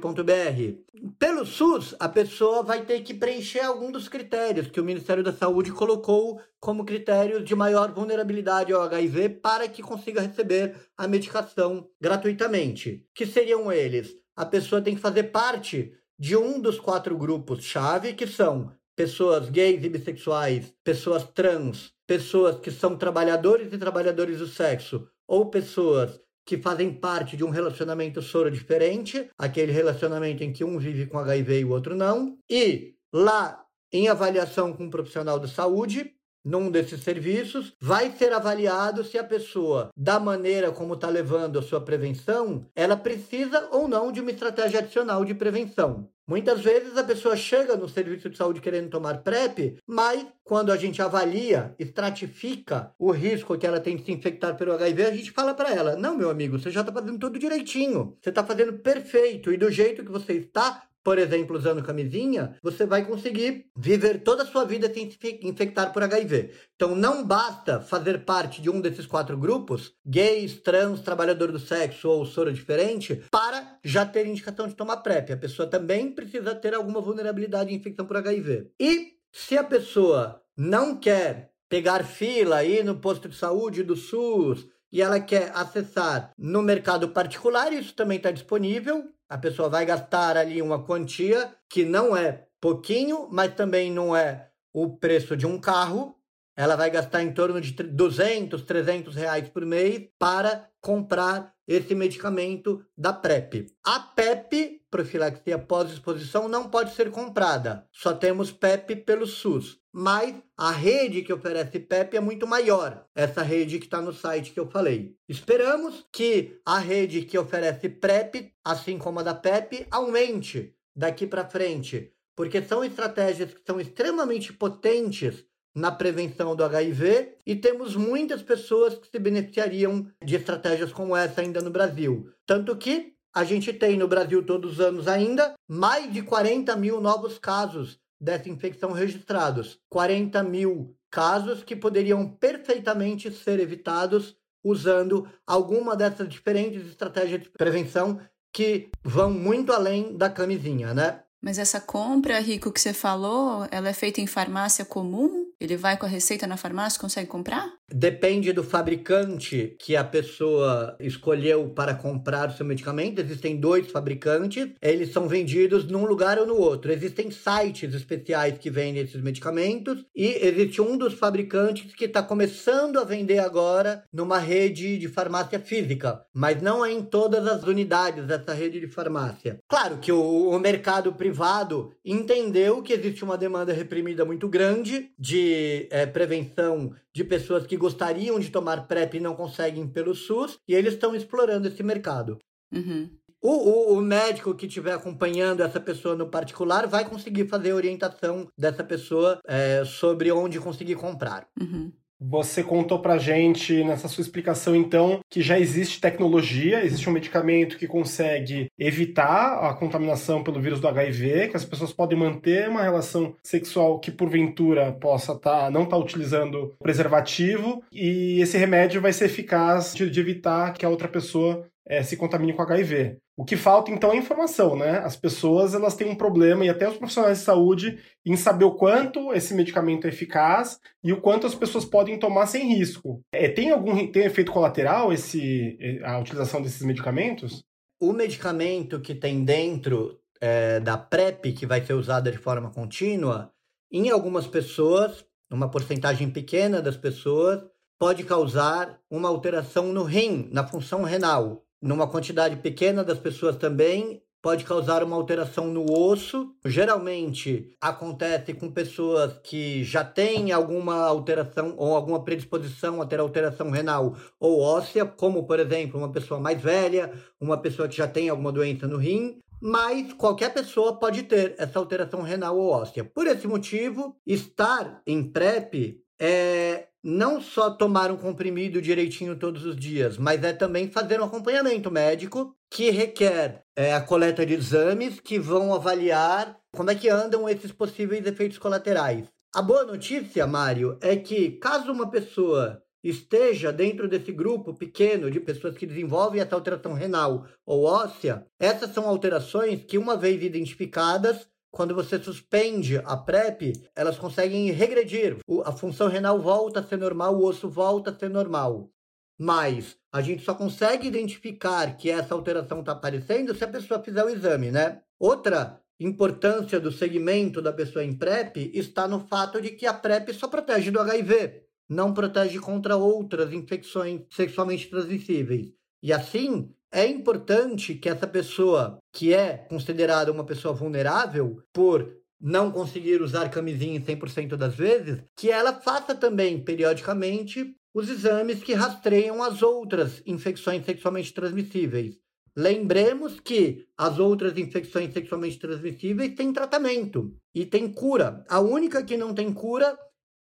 Pelo SUS, a pessoa vai ter que preencher algum dos critérios que o Ministério da Saúde colocou como critérios de maior vulnerabilidade ao HIV para que consiga receber a medicação gratuitamente. Que seriam eles? A pessoa tem que fazer parte de um dos quatro grupos-chave, que são pessoas gays e bissexuais, pessoas trans, pessoas que são trabalhadores e trabalhadores do sexo, ou pessoas que fazem parte de um relacionamento soro diferente, aquele relacionamento em que um vive com HIV e o outro não, e lá em avaliação com um profissional de saúde, num desses serviços, vai ser avaliado se a pessoa, da maneira como está levando a sua prevenção, ela precisa ou não de uma estratégia adicional de prevenção. Muitas vezes a pessoa chega no serviço de saúde querendo tomar PrEP, mas quando a gente avalia, estratifica o risco que ela tem de se infectar pelo HIV, a gente fala para ela: não, meu amigo, você já está fazendo tudo direitinho, você está fazendo perfeito e do jeito que você está, por exemplo, usando camisinha, você vai conseguir viver toda a sua vida sem se infectar por HIV. Então, não basta fazer parte de um desses quatro grupos, gays, trans, trabalhador do sexo ou soro diferente, para já ter indicação de tomar PrEP. A pessoa também precisa ter alguma vulnerabilidade em infecção por HIV. E se a pessoa não quer pegar fila aí no posto de saúde do SUS e ela quer acessar no mercado particular, isso também está disponível. A pessoa vai gastar ali uma quantia que não é pouquinho, mas também não é o preço de um carro. Ela vai gastar em torno de 200, 300 reais por mês para comprar esse medicamento da PrEP. A PEP, profilaxia pós-exposição, não pode ser comprada. Só temos PEP pelo SUS. Mas a rede que oferece PEP é muito maior. Essa rede que está no site que eu falei. Esperamos que a rede que oferece PrEP, assim como a da PEP, aumente daqui para frente. Porque são estratégias que são extremamente potentes na prevenção do HIV e temos muitas pessoas que se beneficiariam de estratégias como essa ainda no Brasil. Tanto que a gente tem no Brasil todos os anos ainda mais de 40 mil novos casos dessa infecção registrados. 40 mil casos que poderiam perfeitamente ser evitados usando alguma dessas diferentes estratégias de prevenção que vão muito além da camisinha, né? Mas essa compra, Rico, que você falou, ela é feita em farmácia comum? Ele vai com a receita na farmácia e consegue comprar? Depende do fabricante que a pessoa escolheu para comprar o seu medicamento. Existem dois fabricantes, eles são vendidos num lugar ou no outro. Existem sites especiais que vendem esses medicamentos e existe um dos fabricantes que está começando a vender agora numa rede de farmácia física, mas não é em todas as unidades dessa rede de farmácia. Claro que o, o mercado privado entendeu que existe uma demanda reprimida muito grande de é, prevenção de pessoas que gostariam de tomar PrEP e não conseguem pelo SUS, e eles estão explorando esse mercado. Uhum. O, o, o, médico que estiver acompanhando essa pessoa no particular vai conseguir fazer orientação dessa pessoa é, sobre onde conseguir comprar. Uhum. Você contou pra gente nessa sua explicação, então, que já existe tecnologia, existe um medicamento que consegue evitar a contaminação pelo vírus do HIV, que as pessoas podem manter uma relação sexual que porventura possa tá, não estar tá utilizando preservativo, e esse remédio vai ser eficaz de, de evitar que a outra pessoa é, se contamine com HIV. O que falta então é informação, né? As pessoas elas têm um problema e até os profissionais de saúde em saber o quanto esse medicamento é eficaz e o quanto as pessoas podem tomar sem risco. É, tem algum tem efeito colateral esse a utilização desses medicamentos? O medicamento que tem dentro é, da PrEP que vai ser usada de forma contínua, em algumas pessoas, uma porcentagem pequena das pessoas, pode causar uma alteração no rim, na função renal numa quantidade pequena das pessoas também, pode causar uma alteração no osso. Geralmente acontece com pessoas que já têm alguma alteração ou alguma predisposição a ter alteração renal ou óssea, como por exemplo uma pessoa mais velha, uma pessoa que já tem alguma doença no rim. Mas qualquer pessoa pode ter essa alteração renal ou óssea. Por esse motivo, estar em PrEP é não só tomar um comprimido direitinho todos os dias, mas é também fazer um acompanhamento médico que requer é, a coleta de exames que vão avaliar como é que andam esses possíveis efeitos colaterais. A boa notícia, Mário, é que caso uma pessoa esteja dentro desse grupo pequeno de pessoas que desenvolvem essa alteração renal ou óssea, essas são alterações que, uma vez identificadas, quando você suspende a PrEP, elas conseguem regredir. a função renal volta a ser normal, o osso volta a ser normal. Mas a gente só consegue identificar que essa alteração está aparecendo se a pessoa fizer o exame, né? Outra importância do segmento da pessoa em PrEP está no fato de que a PrEP só protege do HIV, não protege contra outras infecções sexualmente transmissíveis. E assim, é importante que essa pessoa, que é considerada uma pessoa vulnerável por não conseguir usar camisinha em 100% das vezes, que ela faça também, periodicamente, os exames que rastreiam as outras infecções sexualmente transmissíveis. Lembremos que as outras infecções sexualmente transmissíveis têm tratamento e tem cura. A única que não tem cura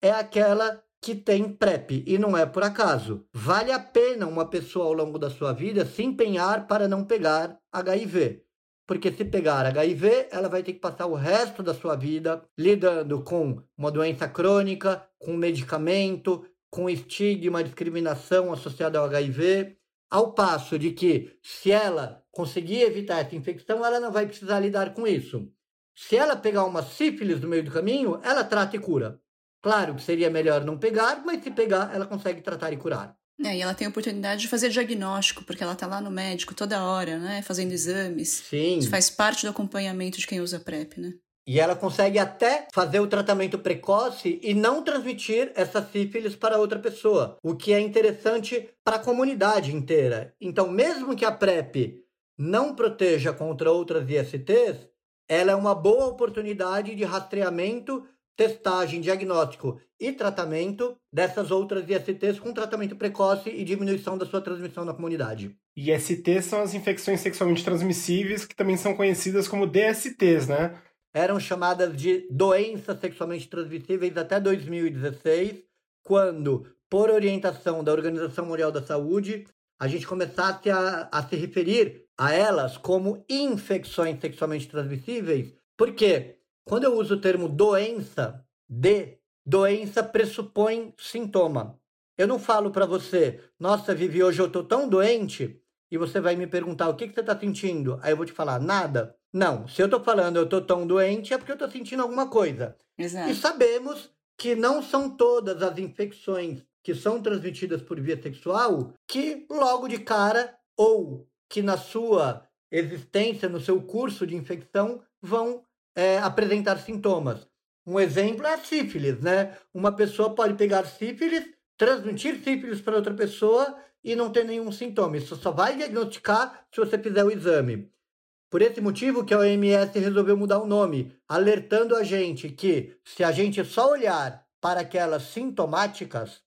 é aquela que tem PrEP, e não é por acaso. Vale a pena uma pessoa ao longo da sua vida se empenhar para não pegar HIV. Porque se pegar HIV, ela vai ter que passar o resto da sua vida lidando com uma doença crônica, com medicamento, com estigma, discriminação associada ao HIV, ao passo de que, se ela conseguir evitar essa infecção, ela não vai precisar lidar com isso. Se ela pegar uma sífilis no meio do caminho, ela trata e cura. Claro que seria melhor não pegar, mas se pegar, ela consegue tratar e curar. É, e ela tem a oportunidade de fazer diagnóstico, porque ela está lá no médico toda hora, né? Fazendo exames. Sim. Isso faz parte do acompanhamento de quem usa PrEP, né? E ela consegue até fazer o tratamento precoce e não transmitir essa sífilis para outra pessoa, o que é interessante para a comunidade inteira. Então, mesmo que a PrEP não proteja contra outras ISTs, ela é uma boa oportunidade de rastreamento testagem, diagnóstico e tratamento dessas outras ISTs com tratamento precoce e diminuição da sua transmissão na comunidade. ISTs são as infecções sexualmente transmissíveis, que também são conhecidas como DSTs, né? Eram chamadas de doenças sexualmente transmissíveis até 2016, quando, por orientação da Organização Mundial da Saúde, a gente começasse a, a se referir a elas como infecções sexualmente transmissíveis, porque quando eu uso o termo doença, de, doença pressupõe sintoma. Eu não falo para você, nossa, Vivi, hoje eu tô tão doente, e você vai me perguntar o que, que você está sentindo. Aí eu vou te falar, nada. Não, se eu estou falando eu estou tão doente, é porque eu estou sentindo alguma coisa. Exato. E sabemos que não são todas as infecções que são transmitidas por via sexual que logo de cara ou que na sua existência, no seu curso de infecção, vão é, apresentar sintomas. Um exemplo é a sífilis, né? Uma pessoa pode pegar sífilis, transmitir sífilis para outra pessoa e não ter nenhum sintoma. Isso só vai diagnosticar se você fizer o exame. Por esse motivo que a OMS resolveu mudar o nome, alertando a gente que se a gente só olhar para aquelas sintomáticas,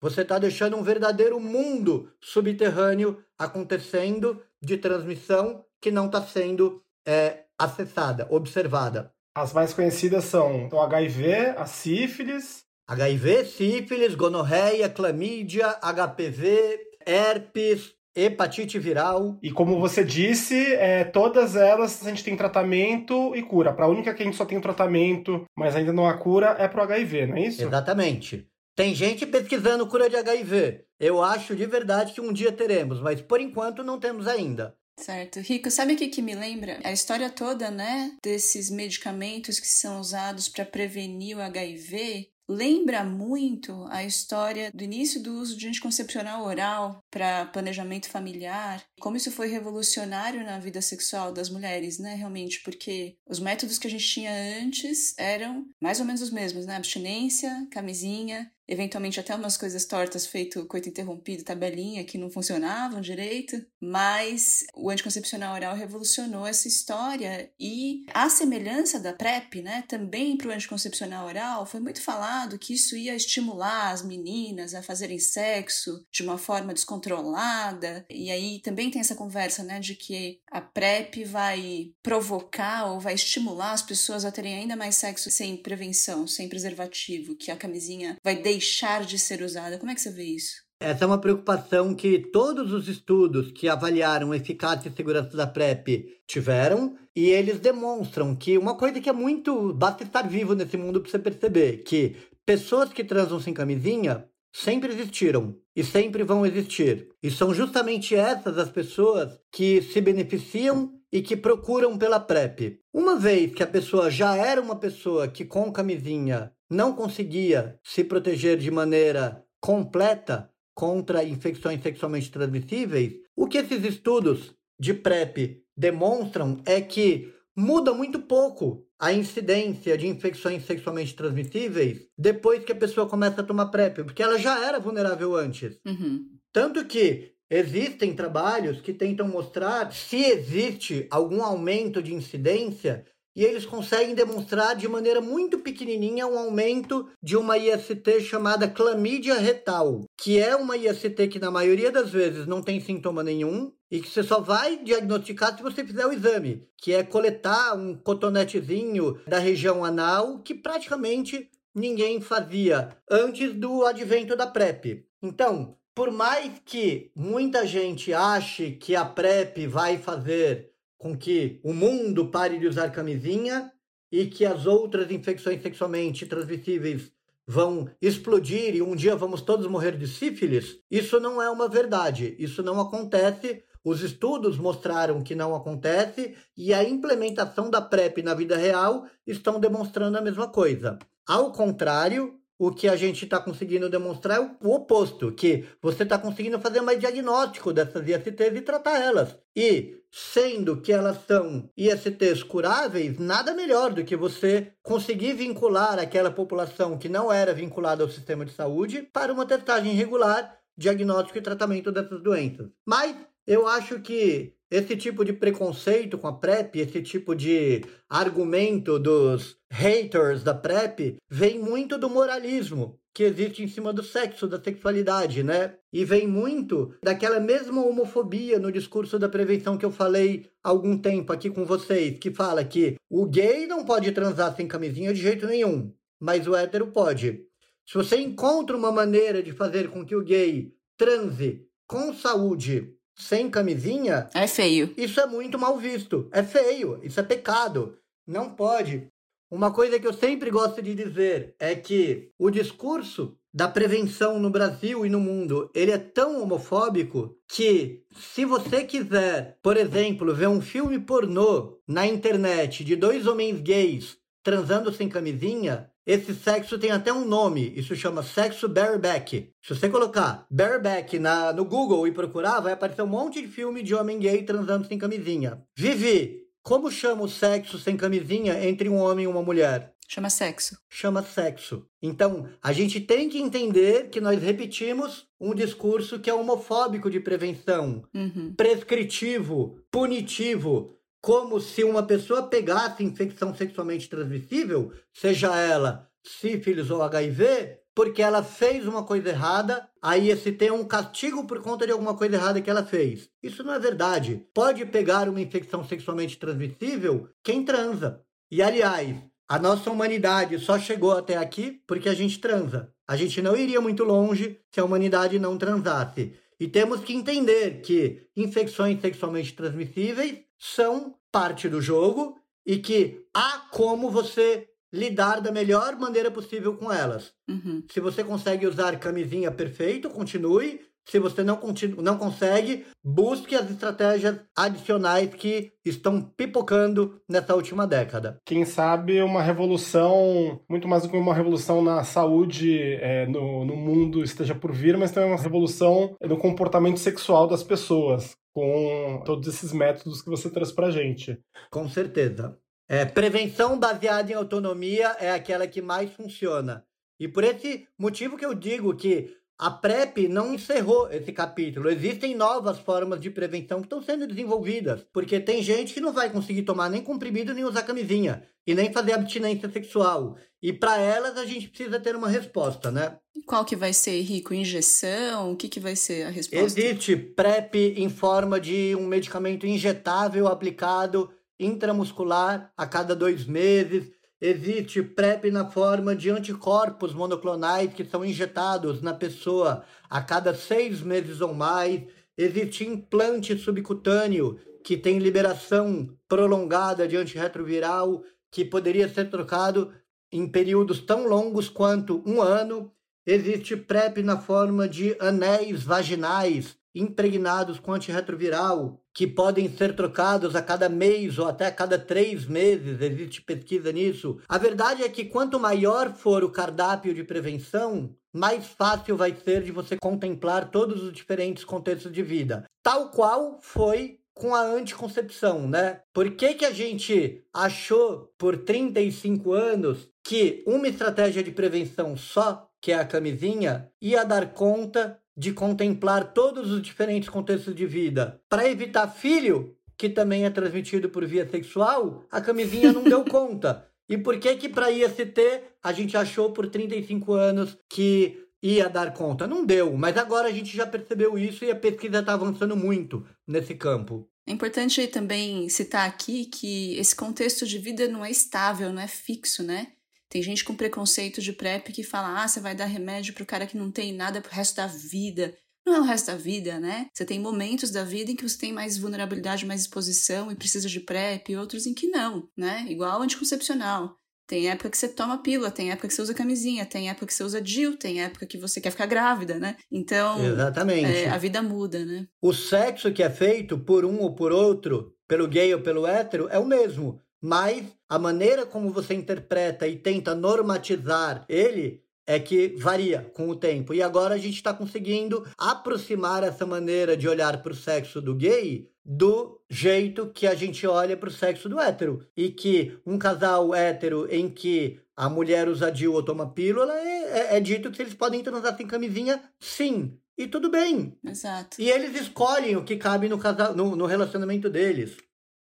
você está deixando um verdadeiro mundo subterrâneo acontecendo de transmissão que não está sendo é, acessada, observada. As mais conhecidas são o HIV, a sífilis. HIV, sífilis, gonorreia, clamídia, HPV, herpes, hepatite viral. E como você disse, é, todas elas a gente tem tratamento e cura. Para a única que a gente só tem o tratamento, mas ainda não há cura, é para o HIV, não é isso? Exatamente. Tem gente pesquisando cura de HIV. Eu acho de verdade que um dia teremos, mas por enquanto não temos ainda. Certo. Rico, sabe o que, que me lembra? A história toda, né, desses medicamentos que são usados para prevenir o HIV lembra muito a história do início do uso de anticoncepcional oral para planejamento familiar, como isso foi revolucionário na vida sexual das mulheres, né, realmente, porque os métodos que a gente tinha antes eram mais ou menos os mesmos, né, abstinência, camisinha, eventualmente até umas coisas tortas feito coito interrompido, tabelinha que não funcionavam direito, mas o anticoncepcional oral revolucionou essa história e a semelhança da PrEP, né, também para o anticoncepcional oral, foi muito falado que isso ia estimular as meninas a fazerem sexo de uma forma descontrolada, e aí também tem essa conversa, né, de que a PrEP vai provocar ou vai estimular as pessoas a terem ainda mais sexo sem prevenção, sem preservativo, que a camisinha vai deixar de ser usada. Como é que você vê isso? Essa é uma preocupação que todos os estudos que avaliaram eficácia e segurança da PrEP tiveram, e eles demonstram que uma coisa que é muito. basta estar vivo nesse mundo para você perceber: que pessoas que transam sem camisinha sempre existiram e sempre vão existir. E são justamente essas as pessoas que se beneficiam e que procuram pela PrEP. Uma vez que a pessoa já era uma pessoa que com camisinha não conseguia se proteger de maneira completa contra infecções sexualmente transmissíveis, o que esses estudos de PrEP demonstram é que muda muito pouco a incidência de infecções sexualmente transmissíveis depois que a pessoa começa a tomar PrEP, porque ela já era vulnerável antes. Uhum. Tanto que existem trabalhos que tentam mostrar se existe algum aumento de incidência e eles conseguem demonstrar de maneira muito pequenininha um aumento de uma IST chamada clamídia retal, que é uma IST que na maioria das vezes não tem sintoma nenhum e que você só vai diagnosticar se você fizer o exame, que é coletar um cotonetezinho da região anal que praticamente ninguém fazia antes do advento da PrEP. Então, por mais que muita gente ache que a PrEP vai fazer com que o mundo pare de usar camisinha e que as outras infecções sexualmente transmissíveis vão explodir e um dia vamos todos morrer de sífilis, isso não é uma verdade. Isso não acontece. Os estudos mostraram que não acontece e a implementação da PrEP na vida real estão demonstrando a mesma coisa. Ao contrário, o que a gente está conseguindo demonstrar é o oposto, que você está conseguindo fazer mais diagnóstico dessas ISTs e tratar elas. E, sendo que elas são ISTs curáveis, nada melhor do que você conseguir vincular aquela população que não era vinculada ao sistema de saúde para uma testagem regular, diagnóstico e tratamento dessas doenças. Mas eu acho que esse tipo de preconceito com a PrEP, esse tipo de argumento dos haters da PrEP, vem muito do moralismo que existe em cima do sexo, da sexualidade, né? E vem muito daquela mesma homofobia no discurso da prevenção que eu falei há algum tempo aqui com vocês, que fala que o gay não pode transar sem camisinha de jeito nenhum, mas o hétero pode. Se você encontra uma maneira de fazer com que o gay transe com saúde sem camisinha. É feio. Isso é muito mal visto. É feio. Isso é pecado. Não pode. Uma coisa que eu sempre gosto de dizer é que o discurso da prevenção no Brasil e no mundo, ele é tão homofóbico que se você quiser, por exemplo, ver um filme pornô na internet de dois homens gays transando sem camisinha, esse sexo tem até um nome, isso chama sexo bareback. Se você colocar bareback na, no Google e procurar, vai aparecer um monte de filme de homem gay transando sem camisinha. Vivi, como chama o sexo sem camisinha entre um homem e uma mulher? Chama sexo. Chama sexo. Então, a gente tem que entender que nós repetimos um discurso que é homofóbico de prevenção, uhum. prescritivo, punitivo, como se uma pessoa pegasse infecção sexualmente transmissível, seja ela sífilis ou HIV, porque ela fez uma coisa errada, aí esse tem um castigo por conta de alguma coisa errada que ela fez. Isso não é verdade. Pode pegar uma infecção sexualmente transmissível quem transa. E aliás, a nossa humanidade só chegou até aqui porque a gente transa. A gente não iria muito longe se a humanidade não transasse. E temos que entender que infecções sexualmente transmissíveis são parte do jogo e que há como você lidar da melhor maneira possível com elas. Uhum. Se você consegue usar camisinha perfeito, continue. Se você não, não consegue, busque as estratégias adicionais que estão pipocando nessa última década. Quem sabe uma revolução, muito mais do que uma revolução na saúde é, no, no mundo esteja por vir, mas também uma revolução no comportamento sexual das pessoas, com todos esses métodos que você traz pra gente. Com certeza. É, prevenção baseada em autonomia é aquela que mais funciona. E por esse motivo que eu digo que a PrEP não encerrou esse capítulo. Existem novas formas de prevenção que estão sendo desenvolvidas. Porque tem gente que não vai conseguir tomar nem comprimido, nem usar camisinha. E nem fazer abstinência sexual. E para elas a gente precisa ter uma resposta, né? Qual que vai ser, Rico? Injeção? O que, que vai ser a resposta? Existe PrEP em forma de um medicamento injetável aplicado intramuscular a cada dois meses. Existe PrEP na forma de anticorpos monoclonais que são injetados na pessoa a cada seis meses ou mais. Existe implante subcutâneo que tem liberação prolongada de antirretroviral que poderia ser trocado em períodos tão longos quanto um ano. Existe PrEP na forma de anéis vaginais impregnados com antirretroviral, que podem ser trocados a cada mês ou até a cada três meses, existe pesquisa nisso. A verdade é que quanto maior for o cardápio de prevenção, mais fácil vai ser de você contemplar todos os diferentes contextos de vida. Tal qual foi com a anticoncepção, né? Por que, que a gente achou por 35 anos que uma estratégia de prevenção só, que é a camisinha, ia dar conta de contemplar todos os diferentes contextos de vida. Para evitar filho, que também é transmitido por via sexual, a camisinha não deu conta. E por que que para IST a gente achou por 35 anos que ia dar conta? Não deu, mas agora a gente já percebeu isso e a pesquisa está avançando muito nesse campo. É importante também citar aqui que esse contexto de vida não é estável, não é fixo, né? Tem gente com preconceito de PrEP que fala: ah, você vai dar remédio pro cara que não tem nada pro resto da vida. Não é o resto da vida, né? Você tem momentos da vida em que você tem mais vulnerabilidade, mais exposição e precisa de PrEP, e outros em que não, né? Igual anticoncepcional. Tem época que você toma pílula, tem época que você usa camisinha, tem época que você usa DIU, tem época que você quer ficar grávida, né? Então, Exatamente. É, a vida muda, né? O sexo que é feito por um ou por outro, pelo gay ou pelo hétero, é o mesmo. Mas a maneira como você interpreta e tenta normatizar ele é que varia com o tempo. E agora a gente está conseguindo aproximar essa maneira de olhar para o sexo do gay do jeito que a gente olha para o sexo do hétero. E que um casal hétero em que a mulher usa DIU ou toma pílula, é, é, é dito que eles podem transar sem camisinha, sim. E tudo bem. Exato. E eles escolhem o que cabe no, casal, no, no relacionamento deles.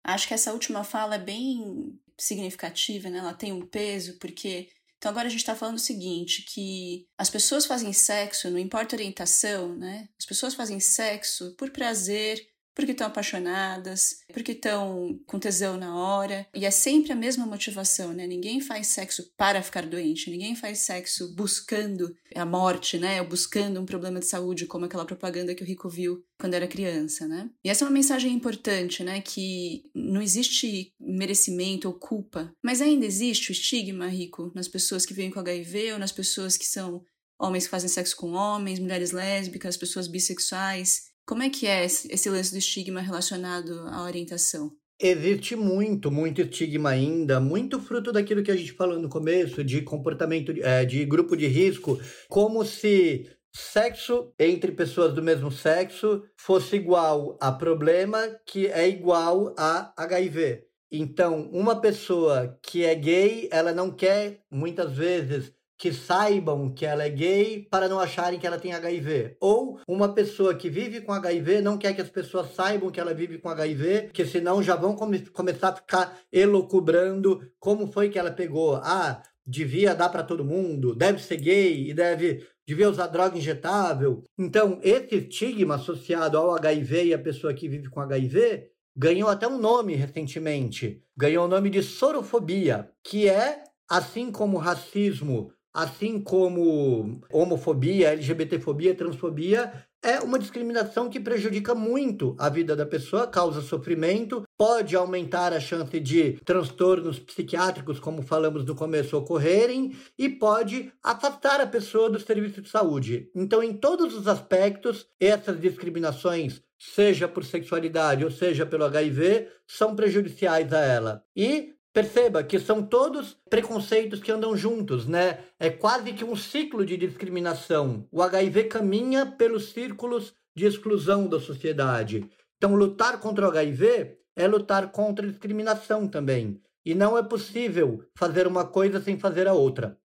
Acho que essa última fala é bem significativa, né? Ela tem um peso, porque então agora a gente está falando o seguinte, que as pessoas fazem sexo, não importa a orientação, né? As pessoas fazem sexo por prazer, porque estão apaixonadas, porque estão com tesão na hora. E é sempre a mesma motivação, né? Ninguém faz sexo para ficar doente, ninguém faz sexo buscando a morte, né? Ou buscando um problema de saúde, como aquela propaganda que o Rico viu quando era criança, né? E essa é uma mensagem importante, né? Que não existe merecimento ou culpa, mas ainda existe o estigma, Rico, nas pessoas que vivem com HIV ou nas pessoas que são homens que fazem sexo com homens, mulheres lésbicas, pessoas bissexuais. Como é que é esse lance do estigma relacionado à orientação? Existe muito, muito estigma ainda, muito fruto daquilo que a gente falou no começo, de comportamento é, de grupo de risco, como se sexo entre pessoas do mesmo sexo fosse igual a problema que é igual a HIV. Então, uma pessoa que é gay, ela não quer muitas vezes que saibam que ela é gay para não acharem que ela tem HIV. Ou uma pessoa que vive com HIV não quer que as pessoas saibam que ela vive com HIV, que senão já vão come começar a ficar elocubrando como foi que ela pegou. Ah, devia dar para todo mundo, deve ser gay e deve devia usar droga injetável. Então, esse estigma associado ao HIV e a pessoa que vive com HIV ganhou até um nome recentemente. Ganhou o nome de sorofobia, que é assim como racismo assim como homofobia, LGBTfobia, transfobia, é uma discriminação que prejudica muito a vida da pessoa, causa sofrimento, pode aumentar a chance de transtornos psiquiátricos, como falamos no começo, ocorrerem e pode afastar a pessoa do serviço de saúde. Então, em todos os aspectos, essas discriminações seja por sexualidade ou seja pelo HIV, são prejudiciais a ela. E Perceba que são todos preconceitos que andam juntos, né? É quase que um ciclo de discriminação. O HIV caminha pelos círculos de exclusão da sociedade. Então, lutar contra o HIV é lutar contra a discriminação também. E não é possível fazer uma coisa sem fazer a outra.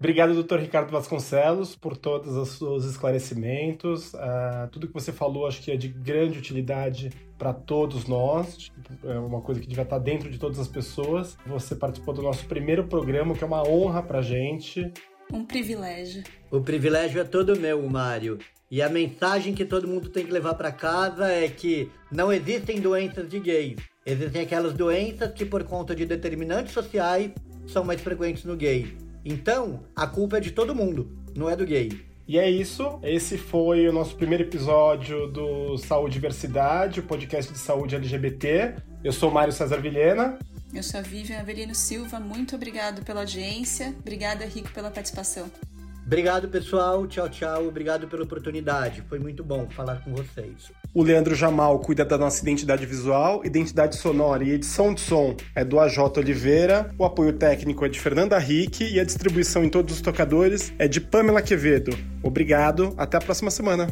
Obrigado, doutor Ricardo Vasconcelos, por todos os seus esclarecimentos. Uh, tudo que você falou acho que é de grande utilidade para todos nós, é uma coisa que devia estar dentro de todas as pessoas. Você participou do nosso primeiro programa, que é uma honra para gente. Um privilégio. O privilégio é todo meu, Mário. E a mensagem que todo mundo tem que levar para casa é que não existem doenças de gays. Existem aquelas doenças que, por conta de determinantes sociais, são mais frequentes no gay. Então, a culpa é de todo mundo, não é do gay. E é isso. Esse foi o nosso primeiro episódio do Saúde e Diversidade, o podcast de saúde LGBT. Eu sou Mário César Vilhena. Eu sou a Vivian Avelino Silva. Muito obrigado pela audiência. Obrigada, Rico, pela participação. Obrigado, pessoal. Tchau, tchau. Obrigado pela oportunidade. Foi muito bom falar com vocês. O Leandro Jamal cuida da nossa identidade visual, identidade sonora e edição de som é do AJ Oliveira. O apoio técnico é de Fernanda Rick e a distribuição em todos os tocadores é de Pamela Quevedo. Obrigado, até a próxima semana.